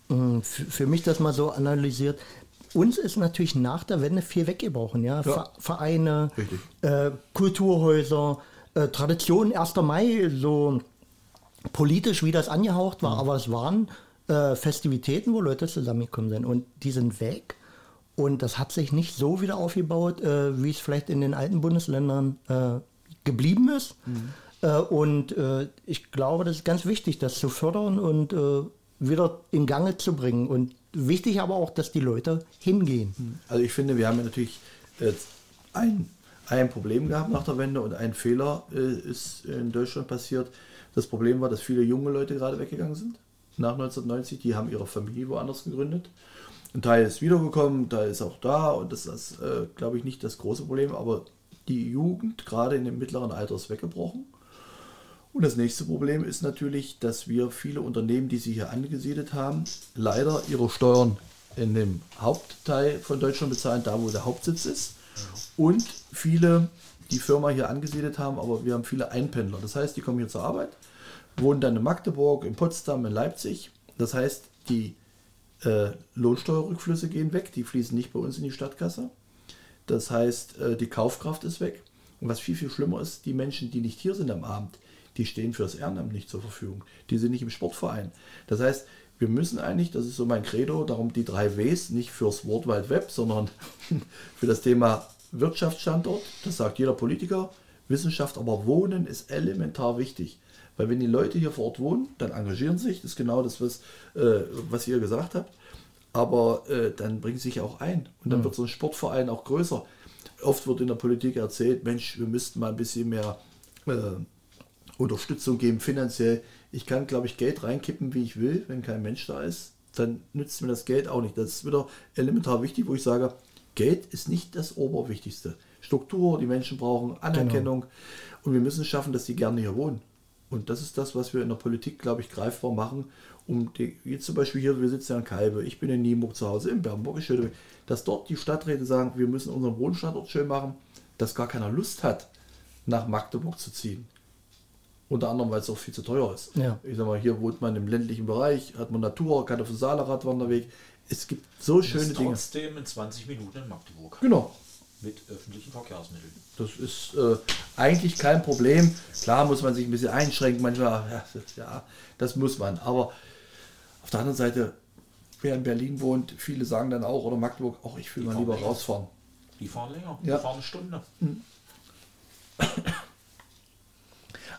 f- für mich das mal so analysiert. Uns ist natürlich nach der Wende viel weggebrochen, ja. Ver- Vereine, äh, Kulturhäuser, äh, Tradition, 1. Mai, so politisch, wie das angehaucht war, aber es waren äh, Festivitäten, wo Leute zusammengekommen sind und die sind weg. Und das hat sich nicht so wieder aufgebaut, äh, wie es vielleicht in den alten Bundesländern äh, geblieben ist. Äh, und äh, ich glaube, das ist ganz wichtig, das zu fördern und äh, wieder in Gange zu bringen. Und wichtig aber auch, dass die Leute hingehen. Also ich finde, wir haben ja natürlich jetzt ein, ein Problem gehabt nach der Wende und ein Fehler äh, ist in Deutschland passiert. Das Problem war, dass viele junge Leute gerade weggegangen sind nach 1990. Die haben ihre Familie woanders gegründet. Ein Teil ist wiedergekommen, ein Teil ist auch da und das ist, äh, glaube ich, nicht das große Problem, aber die Jugend gerade in dem mittleren Alter ist weggebrochen. Und das nächste Problem ist natürlich, dass wir viele Unternehmen, die sie hier angesiedelt haben, leider ihre Steuern in dem Hauptteil von Deutschland bezahlen, da wo der Hauptsitz ist. Und viele die Firma hier angesiedelt haben, aber wir haben viele Einpendler. Das heißt, die kommen hier zur Arbeit, wohnen dann in Magdeburg, in Potsdam, in Leipzig. Das heißt, die äh, Lohnsteuerrückflüsse gehen weg, die fließen nicht bei uns in die Stadtkasse. Das heißt, äh, die Kaufkraft ist weg. Und was viel, viel schlimmer ist, die Menschen, die nicht hier sind am Abend, die stehen fürs Ehrenamt nicht zur Verfügung. Die sind nicht im Sportverein. Das heißt, wir müssen eigentlich, das ist so mein Credo, darum die drei Ws, nicht fürs World Wide Web, sondern für das Thema Wirtschaftsstandort. Das sagt jeder Politiker. Wissenschaft, aber Wohnen ist elementar wichtig. Weil wenn die Leute hier vor Ort wohnen, dann engagieren sich. Das ist genau das, was, äh, was ihr gesagt habt. Aber äh, dann bringen sie sich auch ein. Und dann wird so ein Sportverein auch größer. Oft wird in der Politik erzählt, Mensch, wir müssten mal ein bisschen mehr äh, Unterstützung geben finanziell. Ich kann, glaube ich, Geld reinkippen, wie ich will, wenn kein Mensch da ist. Dann nützt mir das Geld auch nicht. Das ist wieder elementar wichtig, wo ich sage, Geld ist nicht das Oberwichtigste. Struktur, die Menschen brauchen Anerkennung und wir müssen schaffen, dass sie gerne hier wohnen. Und das ist das, was wir in der Politik, glaube ich, greifbar machen, um die, jetzt zum Beispiel hier, wir sitzen ja in Kalbe, ich bin in Nienburg zu Hause, in Bernburg, in Schönebeck, dass dort die Stadträte sagen, wir müssen unseren Wohnstandort schön machen, dass gar keiner Lust hat, nach Magdeburg zu ziehen. Unter anderem, weil es auch viel zu teuer ist. Ja. Ich sag mal, hier wohnt man im ländlichen Bereich, hat man Natur, kann auf dem Saale Radwanderweg. es gibt so Das schöne Dinge. trotzdem in 20 Minuten in Magdeburg. Genau. Mit öffentlichen Verkehrsmitteln. Das ist äh, eigentlich kein Problem. Klar muss man sich ein bisschen einschränken, manchmal, ja, das- ja, das muss man. Aber auf der anderen Seite, wer in Berlin wohnt, viele sagen dann auch, oder Magdeburg, auch ich will Die mal lieber länger. rausfahren. Die fahren länger. Ja. Die fahren eine Stunde.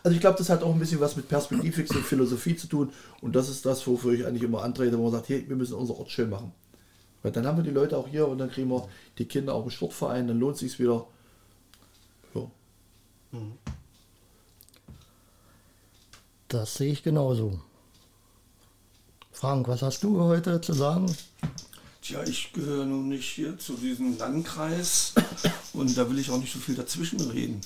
Also ich glaube, das hat auch ein bisschen was mit Perspektivwechsel und Philosophie zu tun. Und das ist das, wofür ich eigentlich immer antrete, wo man sagt, hey, wir müssen unser Ort schön machen. Weil dann haben wir die Leute auch hier und dann kriegen wir die Kinder auch im Sportverein, dann lohnt sich wieder. Ja. Das sehe ich genauso. Frank, was hast du heute zu sagen? Tja, ich gehöre nun nicht hier zu diesem Landkreis und da will ich auch nicht so viel dazwischen reden.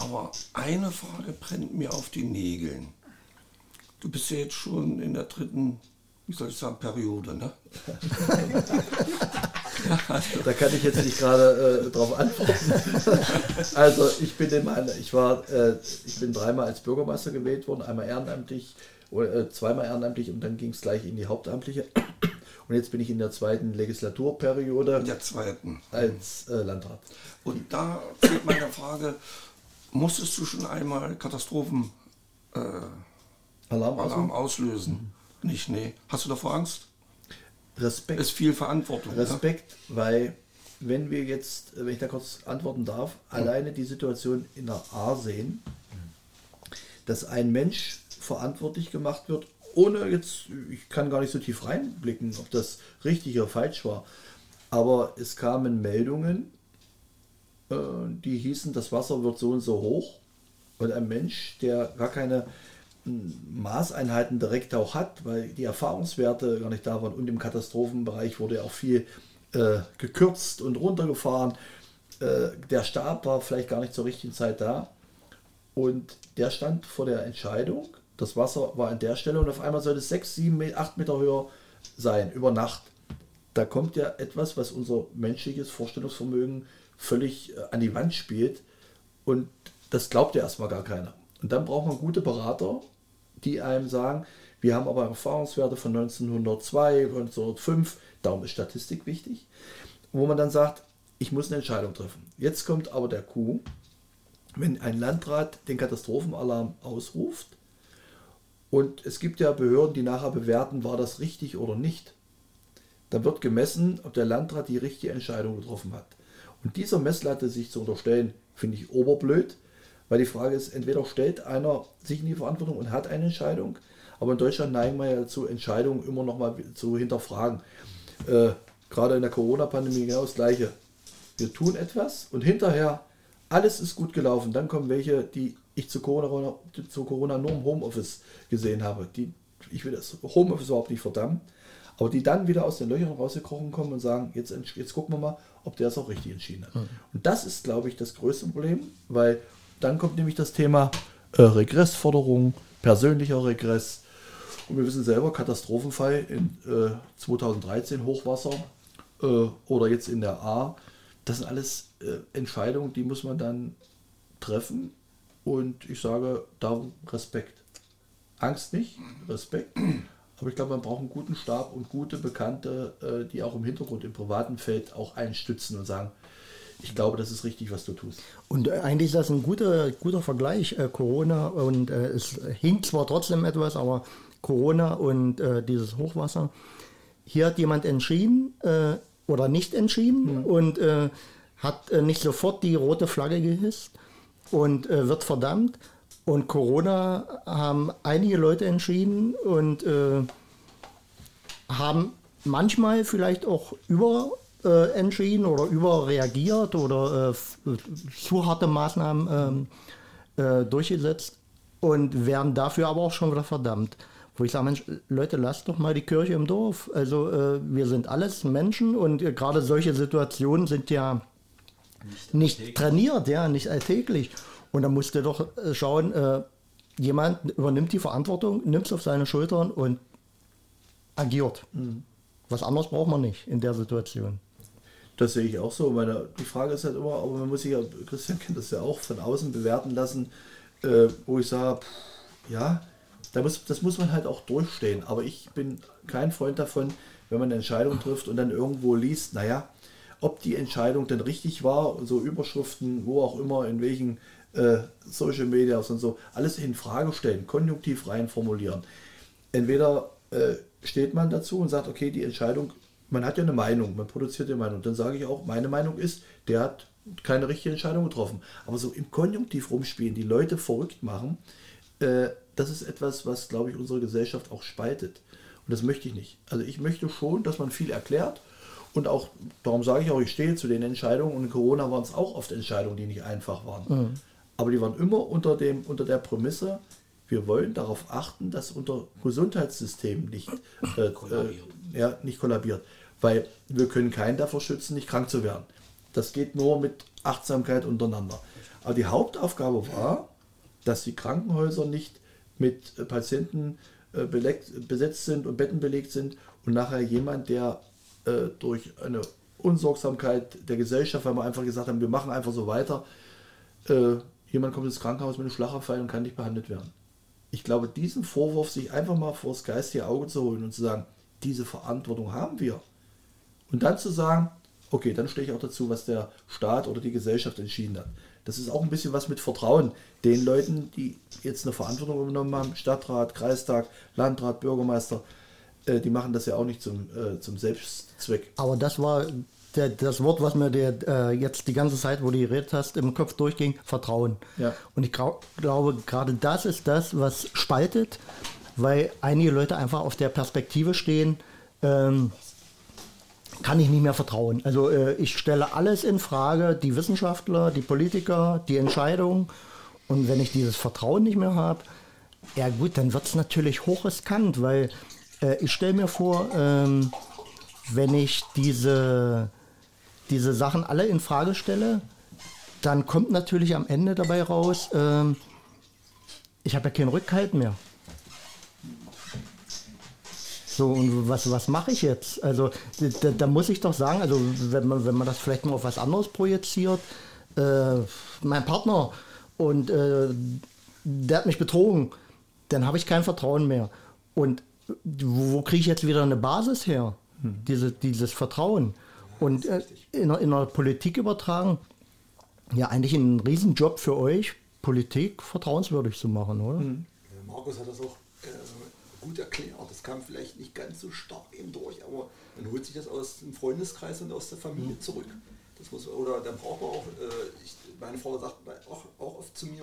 Aber eine Frage brennt mir auf die Nägeln. Du bist ja jetzt schon in der dritten, wie soll ich sagen, Periode, ne? Da kann ich jetzt nicht gerade äh, drauf antworten. also ich bin in meiner, ich war, äh, ich bin dreimal als Bürgermeister gewählt worden, einmal ehrenamtlich, äh, zweimal ehrenamtlich und dann ging es gleich in die hauptamtliche. Und jetzt bin ich in der zweiten Legislaturperiode In der zweiten. als äh, Landrat. Und da fehlt meine Frage, musstest du schon einmal Katastrophen äh, Alarm Alarm aus. auslösen? Nicht, nee. Hast du davor Angst? Respekt. Ist viel Verantwortung. ne? Respekt, weil wenn wir jetzt, wenn ich da kurz antworten darf, alleine die Situation in der A sehen, dass ein Mensch verantwortlich gemacht wird, ohne jetzt, ich kann gar nicht so tief reinblicken, ob das richtig oder falsch war, aber es kamen Meldungen, äh, die hießen, das Wasser wird so und so hoch. Und ein Mensch, der gar keine mm, Maßeinheiten direkt auch hat, weil die Erfahrungswerte gar nicht da waren. Und im Katastrophenbereich wurde ja auch viel äh, gekürzt und runtergefahren. Äh, der Stab war vielleicht gar nicht zur richtigen Zeit da. Und der stand vor der Entscheidung, das Wasser war an der Stelle und auf einmal sollte es 6, 7, 8 Meter höher sein, über Nacht. Da kommt ja etwas, was unser menschliches Vorstellungsvermögen völlig äh, an die Wand spielt und das glaubt ja erstmal gar keiner. Und dann braucht man gute Berater, die einem sagen, wir haben aber Erfahrungswerte von 1902, 1905, darum ist Statistik wichtig, wo man dann sagt, ich muss eine Entscheidung treffen. Jetzt kommt aber der Coup, wenn ein Landrat den Katastrophenalarm ausruft und es gibt ja Behörden, die nachher bewerten, war das richtig oder nicht, dann wird gemessen, ob der Landrat die richtige Entscheidung getroffen hat. Und dieser Messlatte sich zu unterstellen, finde ich oberblöd, weil die Frage ist, entweder stellt einer sich in die Verantwortung und hat eine Entscheidung, aber in Deutschland neigen wir ja dazu, Entscheidungen immer noch mal zu hinterfragen. Äh, gerade in der Corona-Pandemie genau das Gleiche. Wir tun etwas und hinterher alles ist gut gelaufen. Dann kommen welche, die ich zu Corona, zu Corona nur im Homeoffice gesehen habe. Die, ich will das Homeoffice überhaupt nicht verdammen, aber die dann wieder aus den Löchern rausgekrochen kommen und sagen, jetzt, jetzt gucken wir mal, ob der es auch richtig entschieden hat. Und das ist, glaube ich, das größte Problem, weil dann kommt nämlich das Thema äh, Regressforderung, persönlicher Regress. Und wir wissen selber, Katastrophenfall in äh, 2013, Hochwasser äh, oder jetzt in der A, das sind alles äh, Entscheidungen, die muss man dann treffen. Und ich sage darum Respekt. Angst nicht, Respekt. Aber ich glaube, man braucht einen guten Stab und gute Bekannte, äh, die auch im Hintergrund, im privaten Feld auch einstützen und sagen, ich glaube, das ist richtig, was du tust. Und äh, eigentlich ist das ein guter, guter Vergleich, äh, Corona und äh, es hinkt zwar trotzdem etwas, aber Corona und äh, dieses Hochwasser. Hier hat jemand entschieden oder nicht entschieden und äh, hat nicht sofort die rote Flagge gehisst und äh, wird verdammt. Und Corona haben einige Leute entschieden und äh, haben manchmal vielleicht auch über äh, entschieden oder überreagiert oder äh, zu harte Maßnahmen ähm, äh, durchgesetzt und werden dafür aber auch schon wieder verdammt. Wo ich sage, Mensch, Leute, lasst doch mal die Kirche im Dorf. Also äh, wir sind alles Menschen und äh, gerade solche Situationen sind ja nicht, trainiert, ja, nicht alltäglich. Und da musst du doch äh, schauen, äh, jemand übernimmt die Verantwortung, nimmt es auf seine Schultern und agiert. Was anderes braucht man nicht in der Situation. Das sehe ich auch so. Meine, die Frage ist halt immer, aber man muss sich ja, Christian kennt das ja auch, von außen bewerten lassen, äh, wo ich sage, pff, ja, da muss, das muss man halt auch durchstehen. Aber ich bin kein Freund davon, wenn man eine Entscheidung trifft und dann irgendwo liest, naja, ob die Entscheidung denn richtig war, so Überschriften, wo auch immer, in welchen äh, Social Media und so, alles in Frage stellen, konjunktiv rein formulieren. Entweder äh, steht man dazu und sagt, okay, die Entscheidung, man hat ja eine Meinung, man produziert eine Meinung. Dann sage ich auch, meine Meinung ist, der hat keine richtige Entscheidung getroffen. Aber so im Konjunktiv rumspielen, die Leute verrückt machen, äh, das ist etwas, was, glaube ich, unsere Gesellschaft auch spaltet. Und das möchte ich nicht. Also ich möchte schon, dass man viel erklärt. Und auch, darum sage ich auch, ich stehe zu den Entscheidungen. Und in Corona waren es auch oft Entscheidungen, die nicht einfach waren. Mhm. Aber die waren immer unter, dem, unter der Prämisse, wir wollen darauf achten, dass unser Gesundheitssystem nicht, äh, äh, ja, nicht kollabiert. Weil wir können keinen davor schützen, nicht krank zu werden. Das geht nur mit Achtsamkeit untereinander. Aber die Hauptaufgabe war, dass die Krankenhäuser nicht mit Patienten äh, besetzt sind und Betten belegt sind und nachher jemand, der äh, durch eine Unsorgsamkeit der Gesellschaft, weil wir einfach gesagt haben, wir machen einfach so weiter, äh, jemand kommt ins Krankenhaus mit einem Schlaganfall und kann nicht behandelt werden. Ich glaube, diesen Vorwurf, sich einfach mal vors geistige Auge zu holen und zu sagen, diese Verantwortung haben wir. Und dann zu sagen, okay, dann stehe ich auch dazu, was der Staat oder die Gesellschaft entschieden hat. Das ist auch ein bisschen was mit Vertrauen den Leuten, die jetzt eine Verantwortung übernommen haben, Stadtrat, Kreistag, Landrat, Bürgermeister, äh, die machen das ja auch nicht zum, äh, zum Selbstzweck. Aber das war der, das Wort, was mir der, äh, jetzt die ganze Zeit, wo du geredet hast, im Kopf durchging, Vertrauen. Ja. Und ich glaube, gerade das ist das, was spaltet, weil einige Leute einfach auf der Perspektive stehen, ähm, kann ich nicht mehr vertrauen. Also äh, ich stelle alles in Frage, die Wissenschaftler, die Politiker, die Entscheidungen. Und wenn ich dieses Vertrauen nicht mehr habe, ja gut, dann wird es natürlich hochriskant, weil äh, ich stelle mir vor, ähm, wenn ich diese, diese Sachen alle in Frage stelle, dann kommt natürlich am Ende dabei raus, ähm, ich habe ja keinen Rückhalt mehr. So, und was, was mache ich jetzt? Also, da, da, muss ich doch sagen, also, wenn man, wenn man das vielleicht mal auf was anderes projiziert, äh, mein Partner und äh, der hat mich betrogen, dann habe ich kein Vertrauen mehr. Und wo, wo kriege ich jetzt wieder eine Basis her? Hm. Diese, dieses Vertrauen. Und äh, in, in der Politik übertragen, ja, eigentlich ein Riesenjob für euch, Politik vertrauenswürdig zu machen, oder? Hm. Markus hat das auch gut erklärt. Das kam vielleicht nicht ganz so stark eben durch, aber man holt sich das aus dem Freundeskreis und aus der Familie mhm. zurück. Das muss, oder dann braucht man auch, äh, ich, meine Frau sagt auch, auch oft zu mir,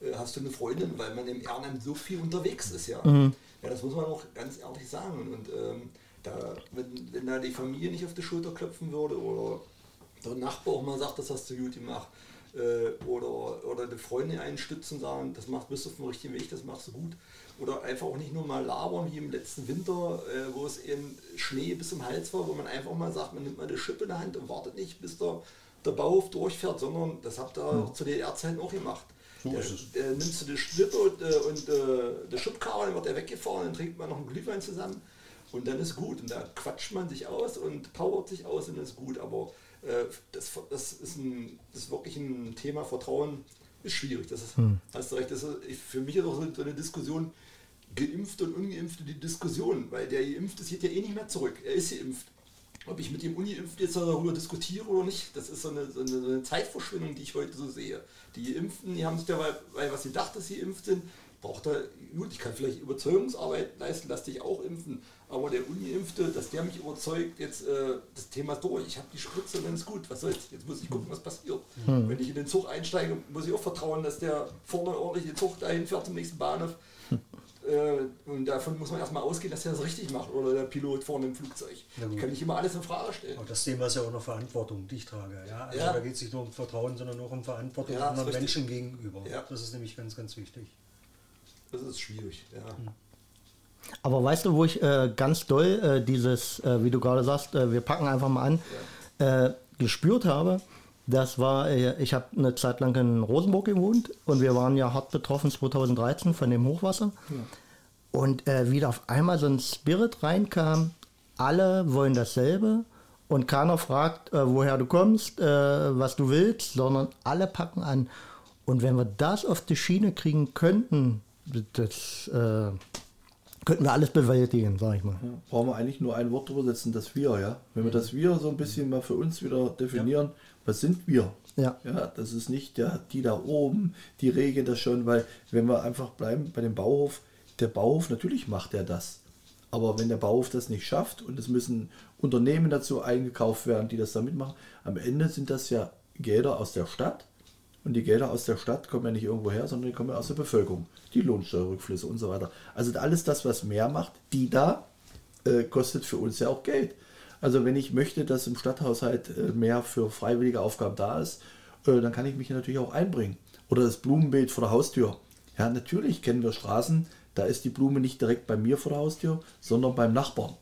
äh, hast du eine Freundin, weil man im Ehrenamt so viel unterwegs ist, ja. Mhm. Ja, das muss man auch ganz ehrlich sagen. Und ähm, da, wenn, wenn da die Familie nicht auf die Schulter klopfen würde oder der Nachbar auch mal sagt, das hast du gut gemacht, äh, oder, oder die Freunde einen stützen, sagen, das machst, bist du auf dem richtigen Weg, das machst du gut, oder einfach auch nicht nur mal labern wie im letzten Winter, äh, wo es eben Schnee bis zum Hals war, wo man einfach mal sagt, man nimmt mal eine Schippe in der Hand und wartet nicht, bis der, der Bauhof durchfährt, sondern das habt ihr zu Erdzeit auch gemacht. So der, der, nimmst du die Schlippe und, äh, und äh, der Schubkarre, dann wird er weggefahren, dann trinkt man noch einen Glühwein zusammen und dann ist gut. Und da quatscht man sich aus und powert sich aus und dann ist gut. Aber äh, das, das, ist ein, das ist wirklich ein Thema Vertrauen, ist schwierig. Das ist, hm. hast du recht, das ist, für mich ist auch so eine Diskussion, Geimpfte und Ungeimpfte die Diskussion, weil der Geimpfte geht ja eh nicht mehr zurück. Er ist geimpft. Ob ich mit dem Ungeimpften jetzt darüber diskutiere oder nicht, das ist so eine, so eine, Zeitverschwendung, die ich heute so sehe. Die Geimpften, die haben sich ja, weil, was sie dachten, dass sie impft sind, braucht er, gut, ich kann vielleicht Überzeugungsarbeit leisten, lass dich auch impfen, aber der Ungeimpfte, dass der mich überzeugt, jetzt äh, das Thema ist durch, ich habe die Spritze, dann ist gut, was soll's, jetzt muss ich gucken, was passiert. Hm. Wenn ich in den Zug einsteige, muss ich auch vertrauen, dass der vorne ordentlich den Zug dahin fährt zum nächsten Bahnhof äh, und davon muss man erstmal ausgehen, dass er das richtig macht oder der Pilot vorne im Flugzeug. Ich kann nicht immer alles in Frage stellen. Aber das Thema ist ja auch noch Verantwortung, die ich trage. Ja? Also ja. da geht es nicht nur um Vertrauen, sondern auch um Verantwortung ja, anderen Menschen gegenüber. Ja. Das ist nämlich ganz, ganz wichtig. Das ist schwierig, ja. Hm. Aber weißt du, wo ich äh, ganz doll äh, dieses, äh, wie du gerade sagst, äh, wir packen einfach mal an, äh, gespürt habe? Das war, äh, ich habe eine Zeit lang in Rosenburg gewohnt und wir waren ja hart betroffen 2013 von dem Hochwasser. Ja. Und äh, wieder auf einmal so ein Spirit reinkam, alle wollen dasselbe und keiner fragt, äh, woher du kommst, äh, was du willst, sondern alle packen an. Und wenn wir das auf die Schiene kriegen könnten, das äh, könnten wir alles bewältigen, sag ich mal. brauchen wir eigentlich nur ein Wort drüber setzen, das Wir, ja. Wenn wir das Wir so ein bisschen mal für uns wieder definieren, was sind wir? Ja. Ja, das ist nicht der, die da oben, die regeln das schon, weil wenn wir einfach bleiben bei dem Bauhof, der Bauhof, natürlich macht er das. Aber wenn der Bauhof das nicht schafft und es müssen Unternehmen dazu eingekauft werden, die das da mitmachen, am Ende sind das ja Gelder aus der Stadt. Und die Gelder aus der Stadt kommen ja nicht irgendwo her, sondern die kommen ja aus der Bevölkerung. Die Lohnsteuerrückflüsse und so weiter. Also alles das, was mehr macht, die da, äh, kostet für uns ja auch Geld. Also wenn ich möchte, dass im Stadthaushalt äh, mehr für freiwillige Aufgaben da ist, äh, dann kann ich mich natürlich auch einbringen. Oder das Blumenbeet vor der Haustür. Ja, natürlich kennen wir Straßen, da ist die Blume nicht direkt bei mir vor der Haustür, sondern beim Nachbarn.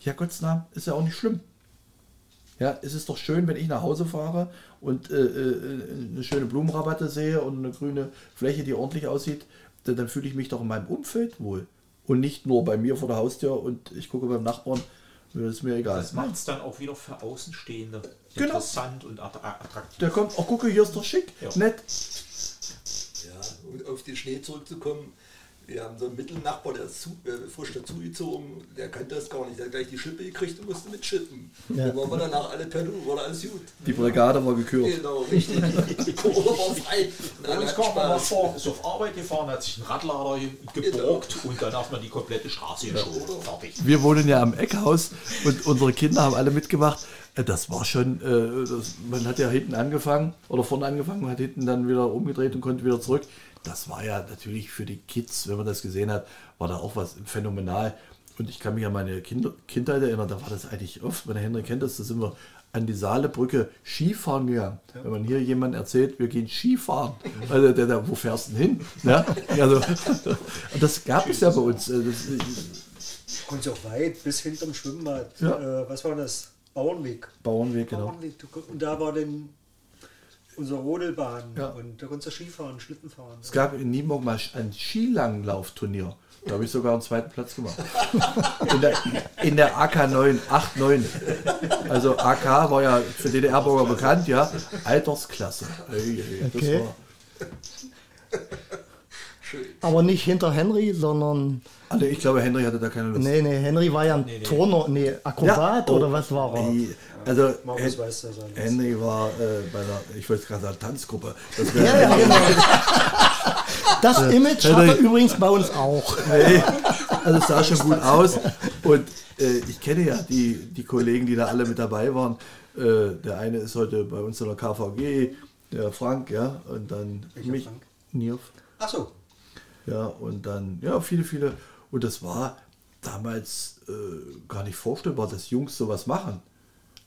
Ja, Gottes Namen, ist ja auch nicht schlimm. Ja, es ist doch schön, wenn ich nach Hause fahre und äh, äh, eine schöne Blumenrabatte sehe und eine grüne Fläche, die ordentlich aussieht, dann, dann fühle ich mich doch in meinem Umfeld wohl. Und nicht nur bei mir vor der Haustür und ich gucke beim Nachbarn, das ist mir egal. Das macht es dann auch wieder für Außenstehende Genau. interessant und att- attraktiv. Der kommt, oh gucke, hier ist doch schick, Ja. nett. Ja, um auf den Schnee zurückzukommen. Wir haben so einen Mittelnachbar, der ist zu, äh, frisch dazugezogen, der kannte das gar nicht. Der hat gleich die Schippe gekriegt und musste mitschippen. Ja. Dann waren wir danach alle per Du, war alles gut. Die Brigade war gekürt. Genau, richtig. Die Kurve war frei. Alle uns kam man vor, ist auf Arbeit gefahren, hat sich einen Radlader geborgt und dann hat man die komplette Straße geschoben. Fertig. Wir wohnen ja am Eckhaus und unsere Kinder haben alle mitgemacht. Äh, Das war schon, äh, das, man hat ja hinten angefangen oder vorne angefangen, hat hinten dann wieder umgedreht und konnte wieder zurück. Das war ja natürlich für die Kids, wenn man das gesehen hat, war da auch was phänomenal. Und ich kann mich an meine Kinder, Kindheit erinnern, da war das eigentlich oft, wenn der Henry kennt das, da sind wir an die Saalebrücke Skifahren gegangen. Wenn man hier jemand erzählt, wir gehen Skifahren, also der, der, wo fährst du denn hin? Ja? Also, das gab es ja bei uns. Äh, Das, Und so weit bis hinterm Schwimmbad. Ja. Äh, was war das? Bauernweg. Bauernweg, genau. Bauernweg. Und da war dann unsere Rodelbahn. Ja. Und da konntest du Skifahren, Schlitten fahren. Es gab in Nienburg mal ein Skilanglaufturnier. Da habe ich sogar einen zweiten Platz gemacht. In der, in der AK 9, 8, 9. Also AK war ja für DDR-Bürger bekannt, ja. Altersklasse. Okay. War, Aber nicht hinter Henry, sondern. also ich glaube, Henry hatte da keine Lust. Nee, nee, Henry war ja ein Turner, nee, Akrobat Ja, oh, oder was war er? nee, Also Markus Hen weiß das alles. Henry war äh, bei einer, ich wollte gerade sagen, Tanzgruppe. Das Ja, ja, genau. Das Image hat er übrigens bei uns auch. Nee, also es sah schon gut aus. Und äh, ich kenne ja die, die Kollegen, die da alle mit dabei waren. Äh, der eine ist heute bei uns in der KVG, der Frank, ja, und dann Welcher mich, Frank? Nierf, Ach so. Ja, und dann, ja, viele, viele. Und das war damals äh, gar nicht vorstellbar, dass Jungs sowas machen.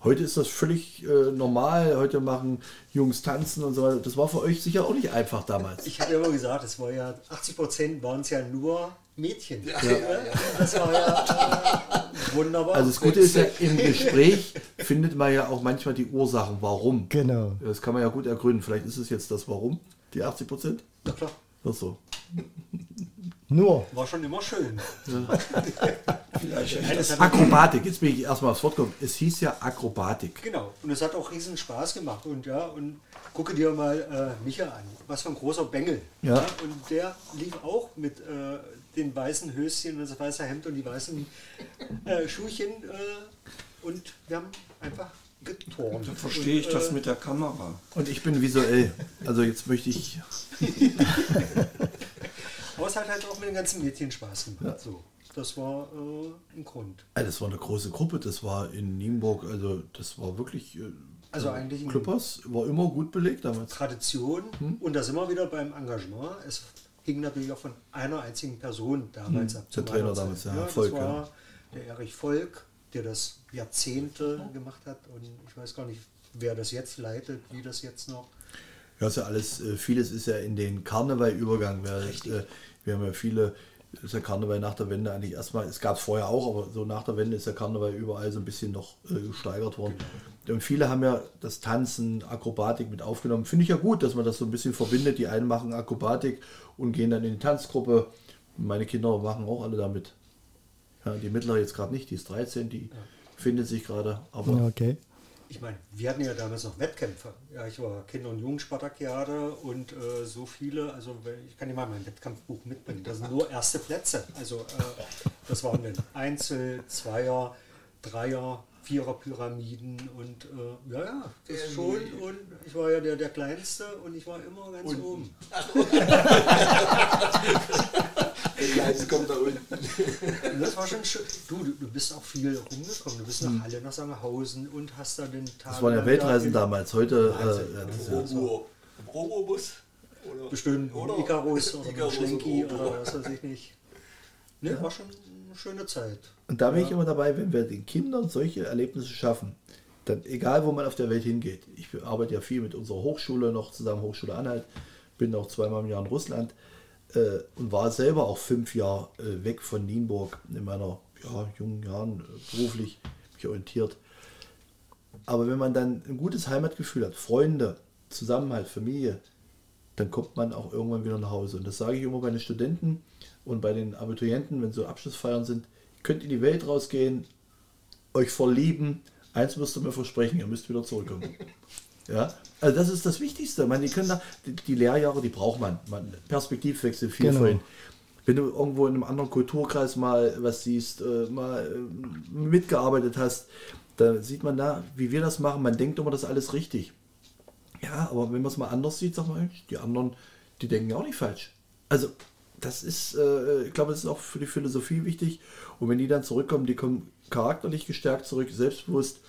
Heute ist das völlig äh, normal. Heute machen Jungs tanzen und so weiter. Das war für euch sicher auch nicht einfach damals. Ich habe ja immer gesagt, es war ja 80 Prozent waren es ja nur Mädchen. Ja, ja, ja. Das war ja äh, wunderbar. Also das Gute ist ja, im Gespräch findet man ja auch manchmal die Ursachen, warum. Genau. Das kann man ja gut ergründen. Vielleicht ist es jetzt das Warum, die 80 Prozent. Na klar, Ach so. Nur. war schon immer schön. Vielleicht das Akrobatik, jetzt bin ich erstmal aufs Wort gekommen. Es hieß ja Akrobatik. Genau. Und es hat auch riesen Spaß gemacht. Und ja, und gucke dir mal äh, Micha an. Was für ein großer Bengel. Ja. Und der lief auch mit äh, den weißen Höschen und das weiße Hemd und die weißen äh, Schuhchen. Äh, und wir haben einfach geturnt. Dann verstehe ich und, das äh, mit der Kamera. Und ich bin visuell. Also jetzt möchte ich. Aber es hat halt auch mit den ganzen Mädchen Spaß gemacht. So. Das war äh, ein Grund. Also das war eine große Gruppe. Das war in Nienburg. Also das war wirklich. äh, Also eigentlich ein- Clippers war immer gut belegt damals. Tradition Hm? und da sind wir wieder beim Engagement. Es hing natürlich auch von einer einzigen Person damals ab. Hm, der zu Trainer damals, ja, das Volk, war ja. der Erich Volk, der das Jahrzehnte gemacht hat und ich weiß gar nicht, wer das jetzt leitet, wie das jetzt noch. Ja, ist ja alles, äh, vieles ist ja in den Karneval übergegangen. Wir, äh, wir haben ja viele, ist der Karneval nach der Wende eigentlich erstmal, es gab es vorher auch, aber so nach der Wende ist der Karneval überall so ein bisschen noch äh, gesteigert worden. Und viele haben ja das Tanzen, Akrobatik mit aufgenommen. Finde ich ja gut, dass man das so ein bisschen verbindet. Die einen machen Akrobatik und gehen dann in die Tanzgruppe. Meine Kinder machen auch alle damit. Ja, die mittlere jetzt gerade nicht, die ist 13, die findet sich gerade. Aber Okay. ich meine, wir hatten ja damals noch Wettkämpfe. Ja, ich war Kinder- und Jugendspartakiade und äh, so viele, also ich kann dir mal mein Wettkampfbuch mitbringen. Das sind nur erste Plätze. Also äh, das waren dann Einzel, Zweier, Dreier, Vierer Pyramiden und äh, ja, ja, das schon. Und ich war ja der, der Kleinste und ich war immer ganz oben. Kleinste kommt da unten. Das war schon schön. Du, du, du bist auch viel rumgekommen. Du bist nach Halle, nach Sangerhausen und hast da den Tag. Das waren ja Weltreisen da damals. Heute, äh, ja, ja, Robo, Robobus? Oder? Bestimmt Oder? Icarus oder Icarus Schlenki oder was weiß ich nicht. Ne, war schon eine schöne Zeit. Und da bin ich immer dabei, wenn wir den Kindern solche Erlebnisse schaffen, dann egal wo man auf der Welt hingeht. Ich arbeite ja viel mit unserer Hochschule noch zusammen, Hochschule Anhalt, bin auch zweimal im Jahr in Russland äh, und war selber auch fünf Jahre äh, weg von Nienburg in meiner ja, jungen Jahren äh, beruflich mich orientiert. Aber wenn man dann ein gutes Heimatgefühl hat, Freunde, Zusammenhalt, Familie, dann kommt man auch irgendwann wieder nach Hause. Und das sage ich immer bei den Studenten und bei den Abiturienten, wenn so Abschlussfeiern sind, könnt in die Welt rausgehen, euch verlieben, eins müsst ihr mir versprechen, ihr müsst wieder zurückkommen. Ja, also das ist das Wichtigste. Man, die, können da, die, die Lehrjahre, die braucht man. man Perspektivwechsel, viel Genau. vorhin. Wenn du irgendwo in einem anderen Kulturkreis mal was siehst, äh, mal äh, mitgearbeitet hast, da sieht man da, wie wir das machen. Man denkt immer, das ist alles richtig. Ja, aber wenn man es mal anders sieht, sagt man, die anderen, die denken ja auch nicht falsch. Also, das ist, äh, ich glaube, das ist auch für die Philosophie wichtig. Und wenn die dann zurückkommen, die kommen charakterlich gestärkt zurück, selbstbewusst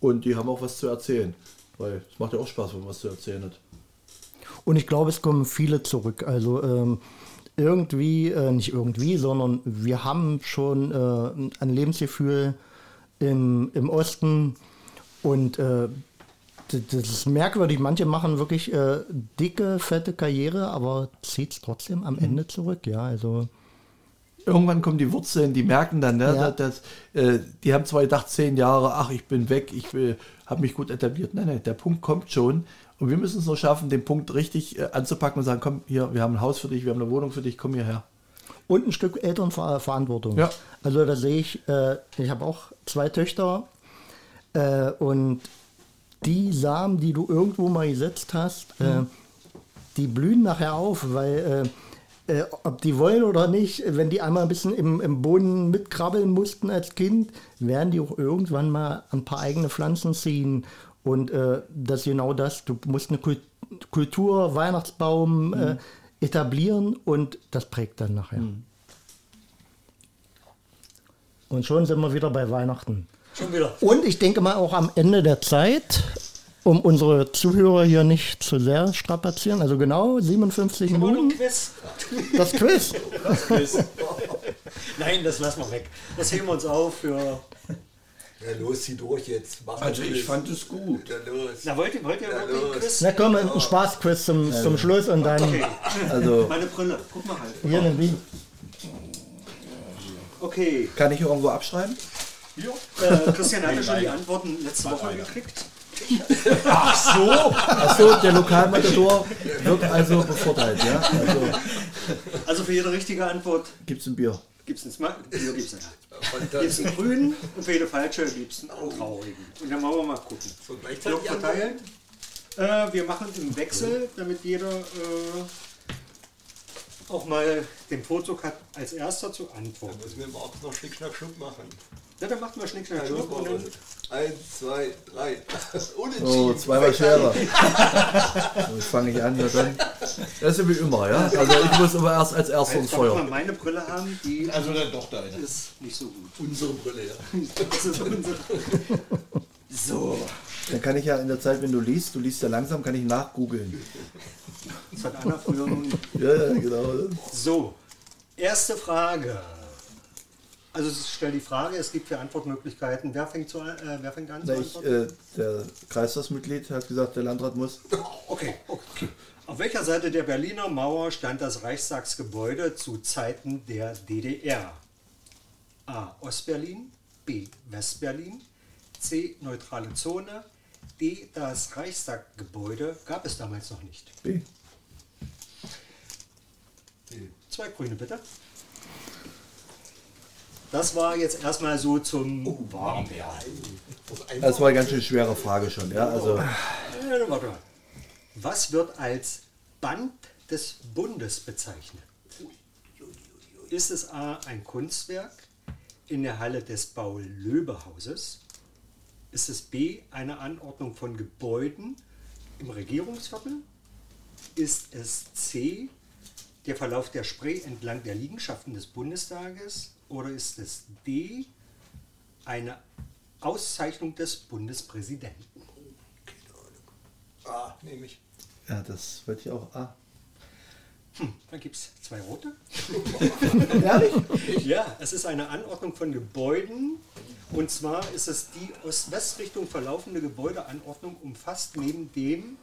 und die haben auch was zu erzählen. Weil es macht ja auch Spaß, wenn man was zu erzählen hat. Und ich glaube, es kommen viele zurück. Also ähm, irgendwie, äh, nicht irgendwie, sondern wir haben schon äh, ein Lebensgefühl im, im Osten und äh, das ist merkwürdig. Manche machen wirklich äh, dicke, fette Karriere, aber zieht es trotzdem am Ende zurück. Ja, also Irgendwann kommen die Wurzeln, die merken dann, ne, Ja. dass, äh, die haben zwar gedacht, zehn Jahre, ach, ich bin weg, ich habe mich gut etabliert. Nein, nein, der Punkt kommt schon. Und wir müssen es nur schaffen, den Punkt richtig äh, anzupacken und sagen, komm, hier, wir haben ein Haus für dich, wir haben eine Wohnung für dich, komm hierher. Und ein Stück Elternverantwortung. Ja. Also da sehe ich, äh, ich habe auch zwei Töchter äh, und die Samen, die du irgendwo mal gesetzt hast, äh, die blühen nachher auf, weil äh, äh, ob die wollen oder nicht, wenn die einmal ein bisschen im, im Boden mitkrabbeln mussten als Kind, werden die auch irgendwann mal ein paar eigene Pflanzen ziehen. Und äh, das ist genau das. Du musst eine Kult- Kultur, Weihnachtsbaum äh, etablieren und das prägt dann nachher. Und schon sind wir wieder bei Weihnachten. Schon wieder. Und ich denke mal auch am Ende der Zeit, um unsere Zuhörer hier nicht zu sehr strapazieren, also genau 57 Mal noch ein Minuten, Quiz. das Quiz. Nein, das lassen wir weg. Das heben wir uns auf für. Ja, los, zieh durch jetzt. Mach Also das ich Quiz. fand es gut. Ja, los. Na, wollt ihr, wollt ihr Ja, wirklich ein los. Quiz? Na komm, ein Spaßquiz zum, zum Schluss und dann Okay, Also meine Brille. Guck mal halt. hier nimm die. Okay. kann ich irgendwo abschreiben? Äh, Christian hatte schon die Antworten letzte Woche gekriegt. Achso, der Lokalmatador wird also bevorteilt, ja? Also Also für jede richtige Antwort gibt es ein Bier. gibt es einen Smart. Hier gibt es einen. Gibt's Fantastisch. einen grünen und für jede falsche gibt es einen traurigen. Und dann wollen wir mal gucken. So gleichzeitig verteilt. Äh, wir machen im Wechsel, damit jeder äh, auch mal den Vorzug hat, als erster zu antworten. Müssen wir Markus noch Schnick, Schnack, Schnuck machen. Ja, dann macht mal Schnick, Schnack, Ja, los, Schnuck und dann. Eins, zwei, drei. Unentschieden. Oh, zweimal Schere. Jetzt fange ich an, ja, dann. Das ist wie immer, ja? Also ich muss immer erst als erster ins Jetzt wollen wir mal Feuer. meine Brille haben, die Also dann doch deine. ist nicht so gut. Unsere Brille, ja. Das ist unsere. So, Dann kann ich ja in der Zeit, wenn du liest, du liest ja langsam, kann ich nachgoogeln. das hat Anna früher nun. Ja, ja, genau. So, erste Frage. Also ich stelle die Frage, es gibt vier Antwortmöglichkeiten. Wer fängt, zu, äh, wer fängt an zu Na, ich, antworten? äh, der Kreistagsmitglied hat gesagt, der Landrat muss. Okay, okay. Auf welcher Seite der Berliner Mauer stand das Reichstagsgebäude zu Zeiten der DDR? A. Ostberlin, B. Westberlin, C. Neutrale Zone, D. Das Reichstaggebäude gab es damals noch nicht. B. Zwei Grüne bitte. Das war jetzt erstmal so zum Warmwerden. Das war eine ganz schön schwere Frage schon, ja. Also. Was wird als Band des Bundes bezeichnet? Ist es A ein Kunstwerk in der Halle des Paul-Löbe-Hauses? Ist es B eine Anordnung von Gebäuden im Regierungsviertel? Ist es C der Verlauf der Spree entlang der Liegenschaften des Bundestages? Oder ist es D eine Auszeichnung des Bundespräsidenten? Ah, nehme ich. ja, das wird ja auch. Ah, Da gibt es zwei rote. ehrlich? Ja, es ist eine Anordnung von Gebäuden. Und zwar ist es die Ost-West-Richtung verlaufende Gebäudeanordnung, umfasst neben dem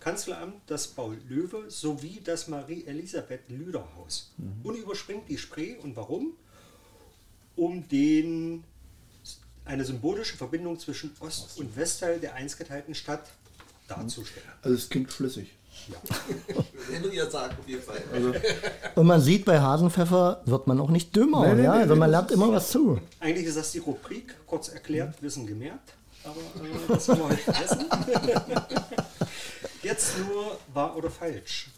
Kanzleramt das Paul-Löwe sowie das Marie-Elisabeth-Lüder-Haus. Und überspringt die Spree. Und warum? Um den, eine symbolische Verbindung zwischen Ost- und Westteil der einstgeteilten Stadt darzustellen. Also, es klingt schlüssig. Henry hat sagt auf jeden Fall. Und man sieht, bei Hasenpfeffer wird man auch nicht dümmer. Nee, nee, ja? nee, also man lernt immer was zu. Eigentlich ist das die Rubrik, kurz erklärt, Wissen gemerkt, aber äh, das haben wir heute vergessen. Jetzt nur wahr oder falsch.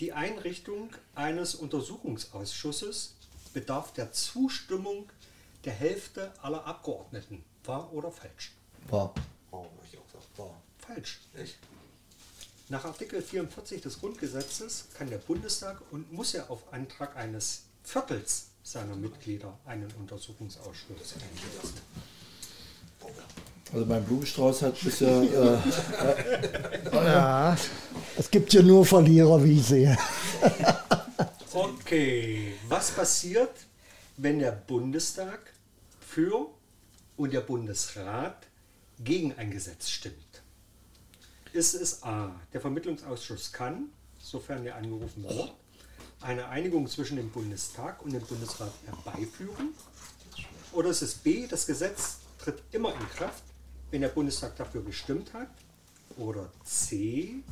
Die Einrichtung eines Untersuchungsausschusses bedarf der Zustimmung der Hälfte aller Abgeordneten. Wahr oder falsch? War. Oh, ich auch gesagt, war. Falsch. Nach Artikel 44 des Grundgesetzes kann der Bundestag und muss er auf Antrag eines Viertels seiner Mitglieder einen Untersuchungsausschuss einsetzen. Also, mein Blumenstrauß hat bisher. Äh, Ja, es gibt hier nur Verlierer, wie ich sehe. Okay, was passiert, wenn der Bundestag für und der Bundesrat gegen ein Gesetz stimmt? Ist es A, der Vermittlungsausschuss kann, sofern er angerufen wird, eine Einigung zwischen dem Bundestag und dem Bundesrat herbeiführen? Oder ist es B, das Gesetz tritt immer in Kraft, wenn der Bundestag dafür gestimmt hat? Oder C,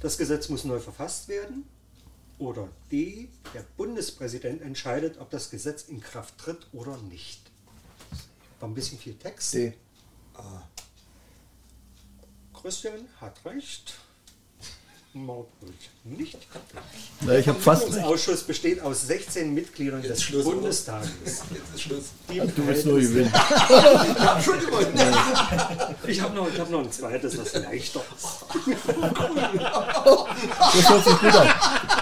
das Gesetz muss neu verfasst werden? Oder D, der Bundespräsident entscheidet, ob das Gesetz in Kraft tritt oder nicht. War ein bisschen viel Text. D. Christian hat recht. Maut nicht. Na, ich habe fast Der. Ausschuss besteht aus 16 Mitgliedern des Schluss? Bundestages. Jetzt ist Schluss. Die Du willst nur gewinnen. Ich habe noch, ich hab noch ein zweites, das leichter ist. Das hört sich gut an.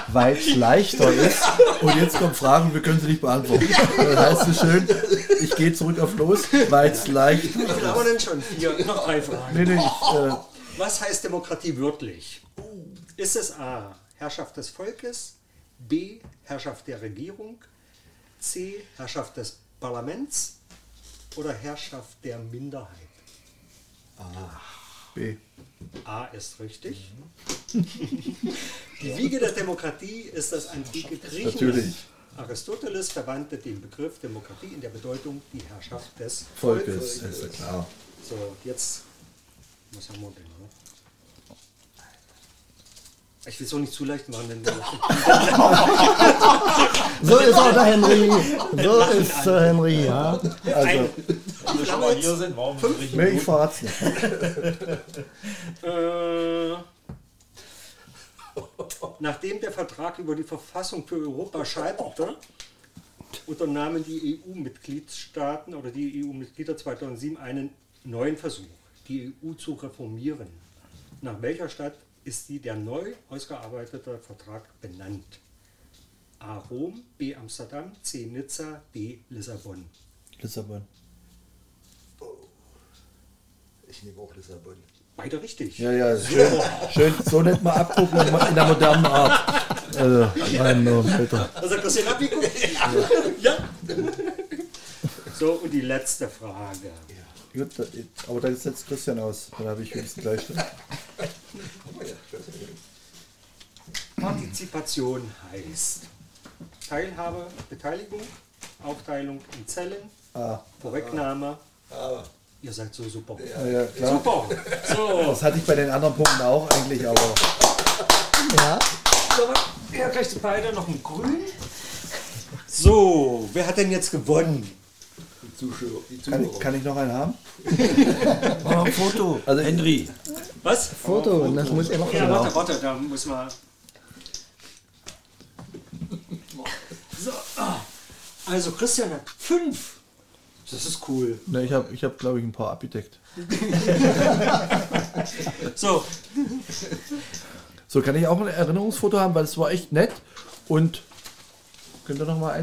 Weil es leichter ist. Und jetzt kommen Fragen, wir können sie nicht beantworten. Dann heißt es schön, ich gehe zurück auf los, weil es leichter haben wir denn schon? Vier, noch drei Fragen. Nee, nee, ich, äh, Was heißt Demokratie wörtlich? Ist es A. Herrschaft des Volkes, B. Herrschaft der Regierung, C. Herrschaft des Parlaments oder Herrschaft der Minderheit? B. A ist richtig. Die Wiege der Demokratie ist das antike Griechenland. Natürlich. Aristoteles verwandte den Begriff Demokratie in der Bedeutung die Herrschaft des Volkes, ist ja klar. So, jetzt. Wir denn noch? Ich will es auch nicht zu leicht machen, denn So ist auch der Henry. So ist der Henry, ja. Also, Wenn wir schon mal hier sind, warum nicht nee, ich verrat's nicht. Äh, nachdem der Vertrag über die Verfassung für Europa scheiterte, unternahmen die EU-Mitgliedstaaten oder die EU-Mitglieder 2007 einen neuen Versuch, die EU zu reformieren. Nach welcher Stadt ist die der neu ausgearbeitete Vertrag benannt? A. Rom, B. Amsterdam, C. Nizza, D. Lissabon. Lissabon. Ich nehme auch Lissabon. Beide richtig. Ja, ja, schön, schön. So nennt man abgucken in der modernen Art. Also, mein Name, Alter. Also Christian abgeguckt? Ja. So, und die letzte Frage. Gut, da- aber da setzt Christian aus. Dann habe ich wenigstens gleich. Partizipation heißt Teilhabe, Beteiligung, Aufteilung in Zellen, Ah, Vorwegnahme. Aber Ihr seid so super. ja, ja, klar. Super. So, Das hatte ich bei den anderen Punkten auch eigentlich, aber ja. ihr kriegt beide noch ein Grün. So, wer hat denn jetzt gewonnen? Die Zuschauer. Die Kann ich, kann ich noch einen haben? Machen ein Foto. Also- Henry. Was? Foto, das muss immer Ja, warte, warte, da muss man. So, ah. also Christian hat fünf. Das ist cool. Ne, ich habe, ich hab, glaube ich, ein paar abgedeckt. So, So, kann ich auch ein Erinnerungsfoto haben, weil es war echt nett. Und könnt ihr noch mal ein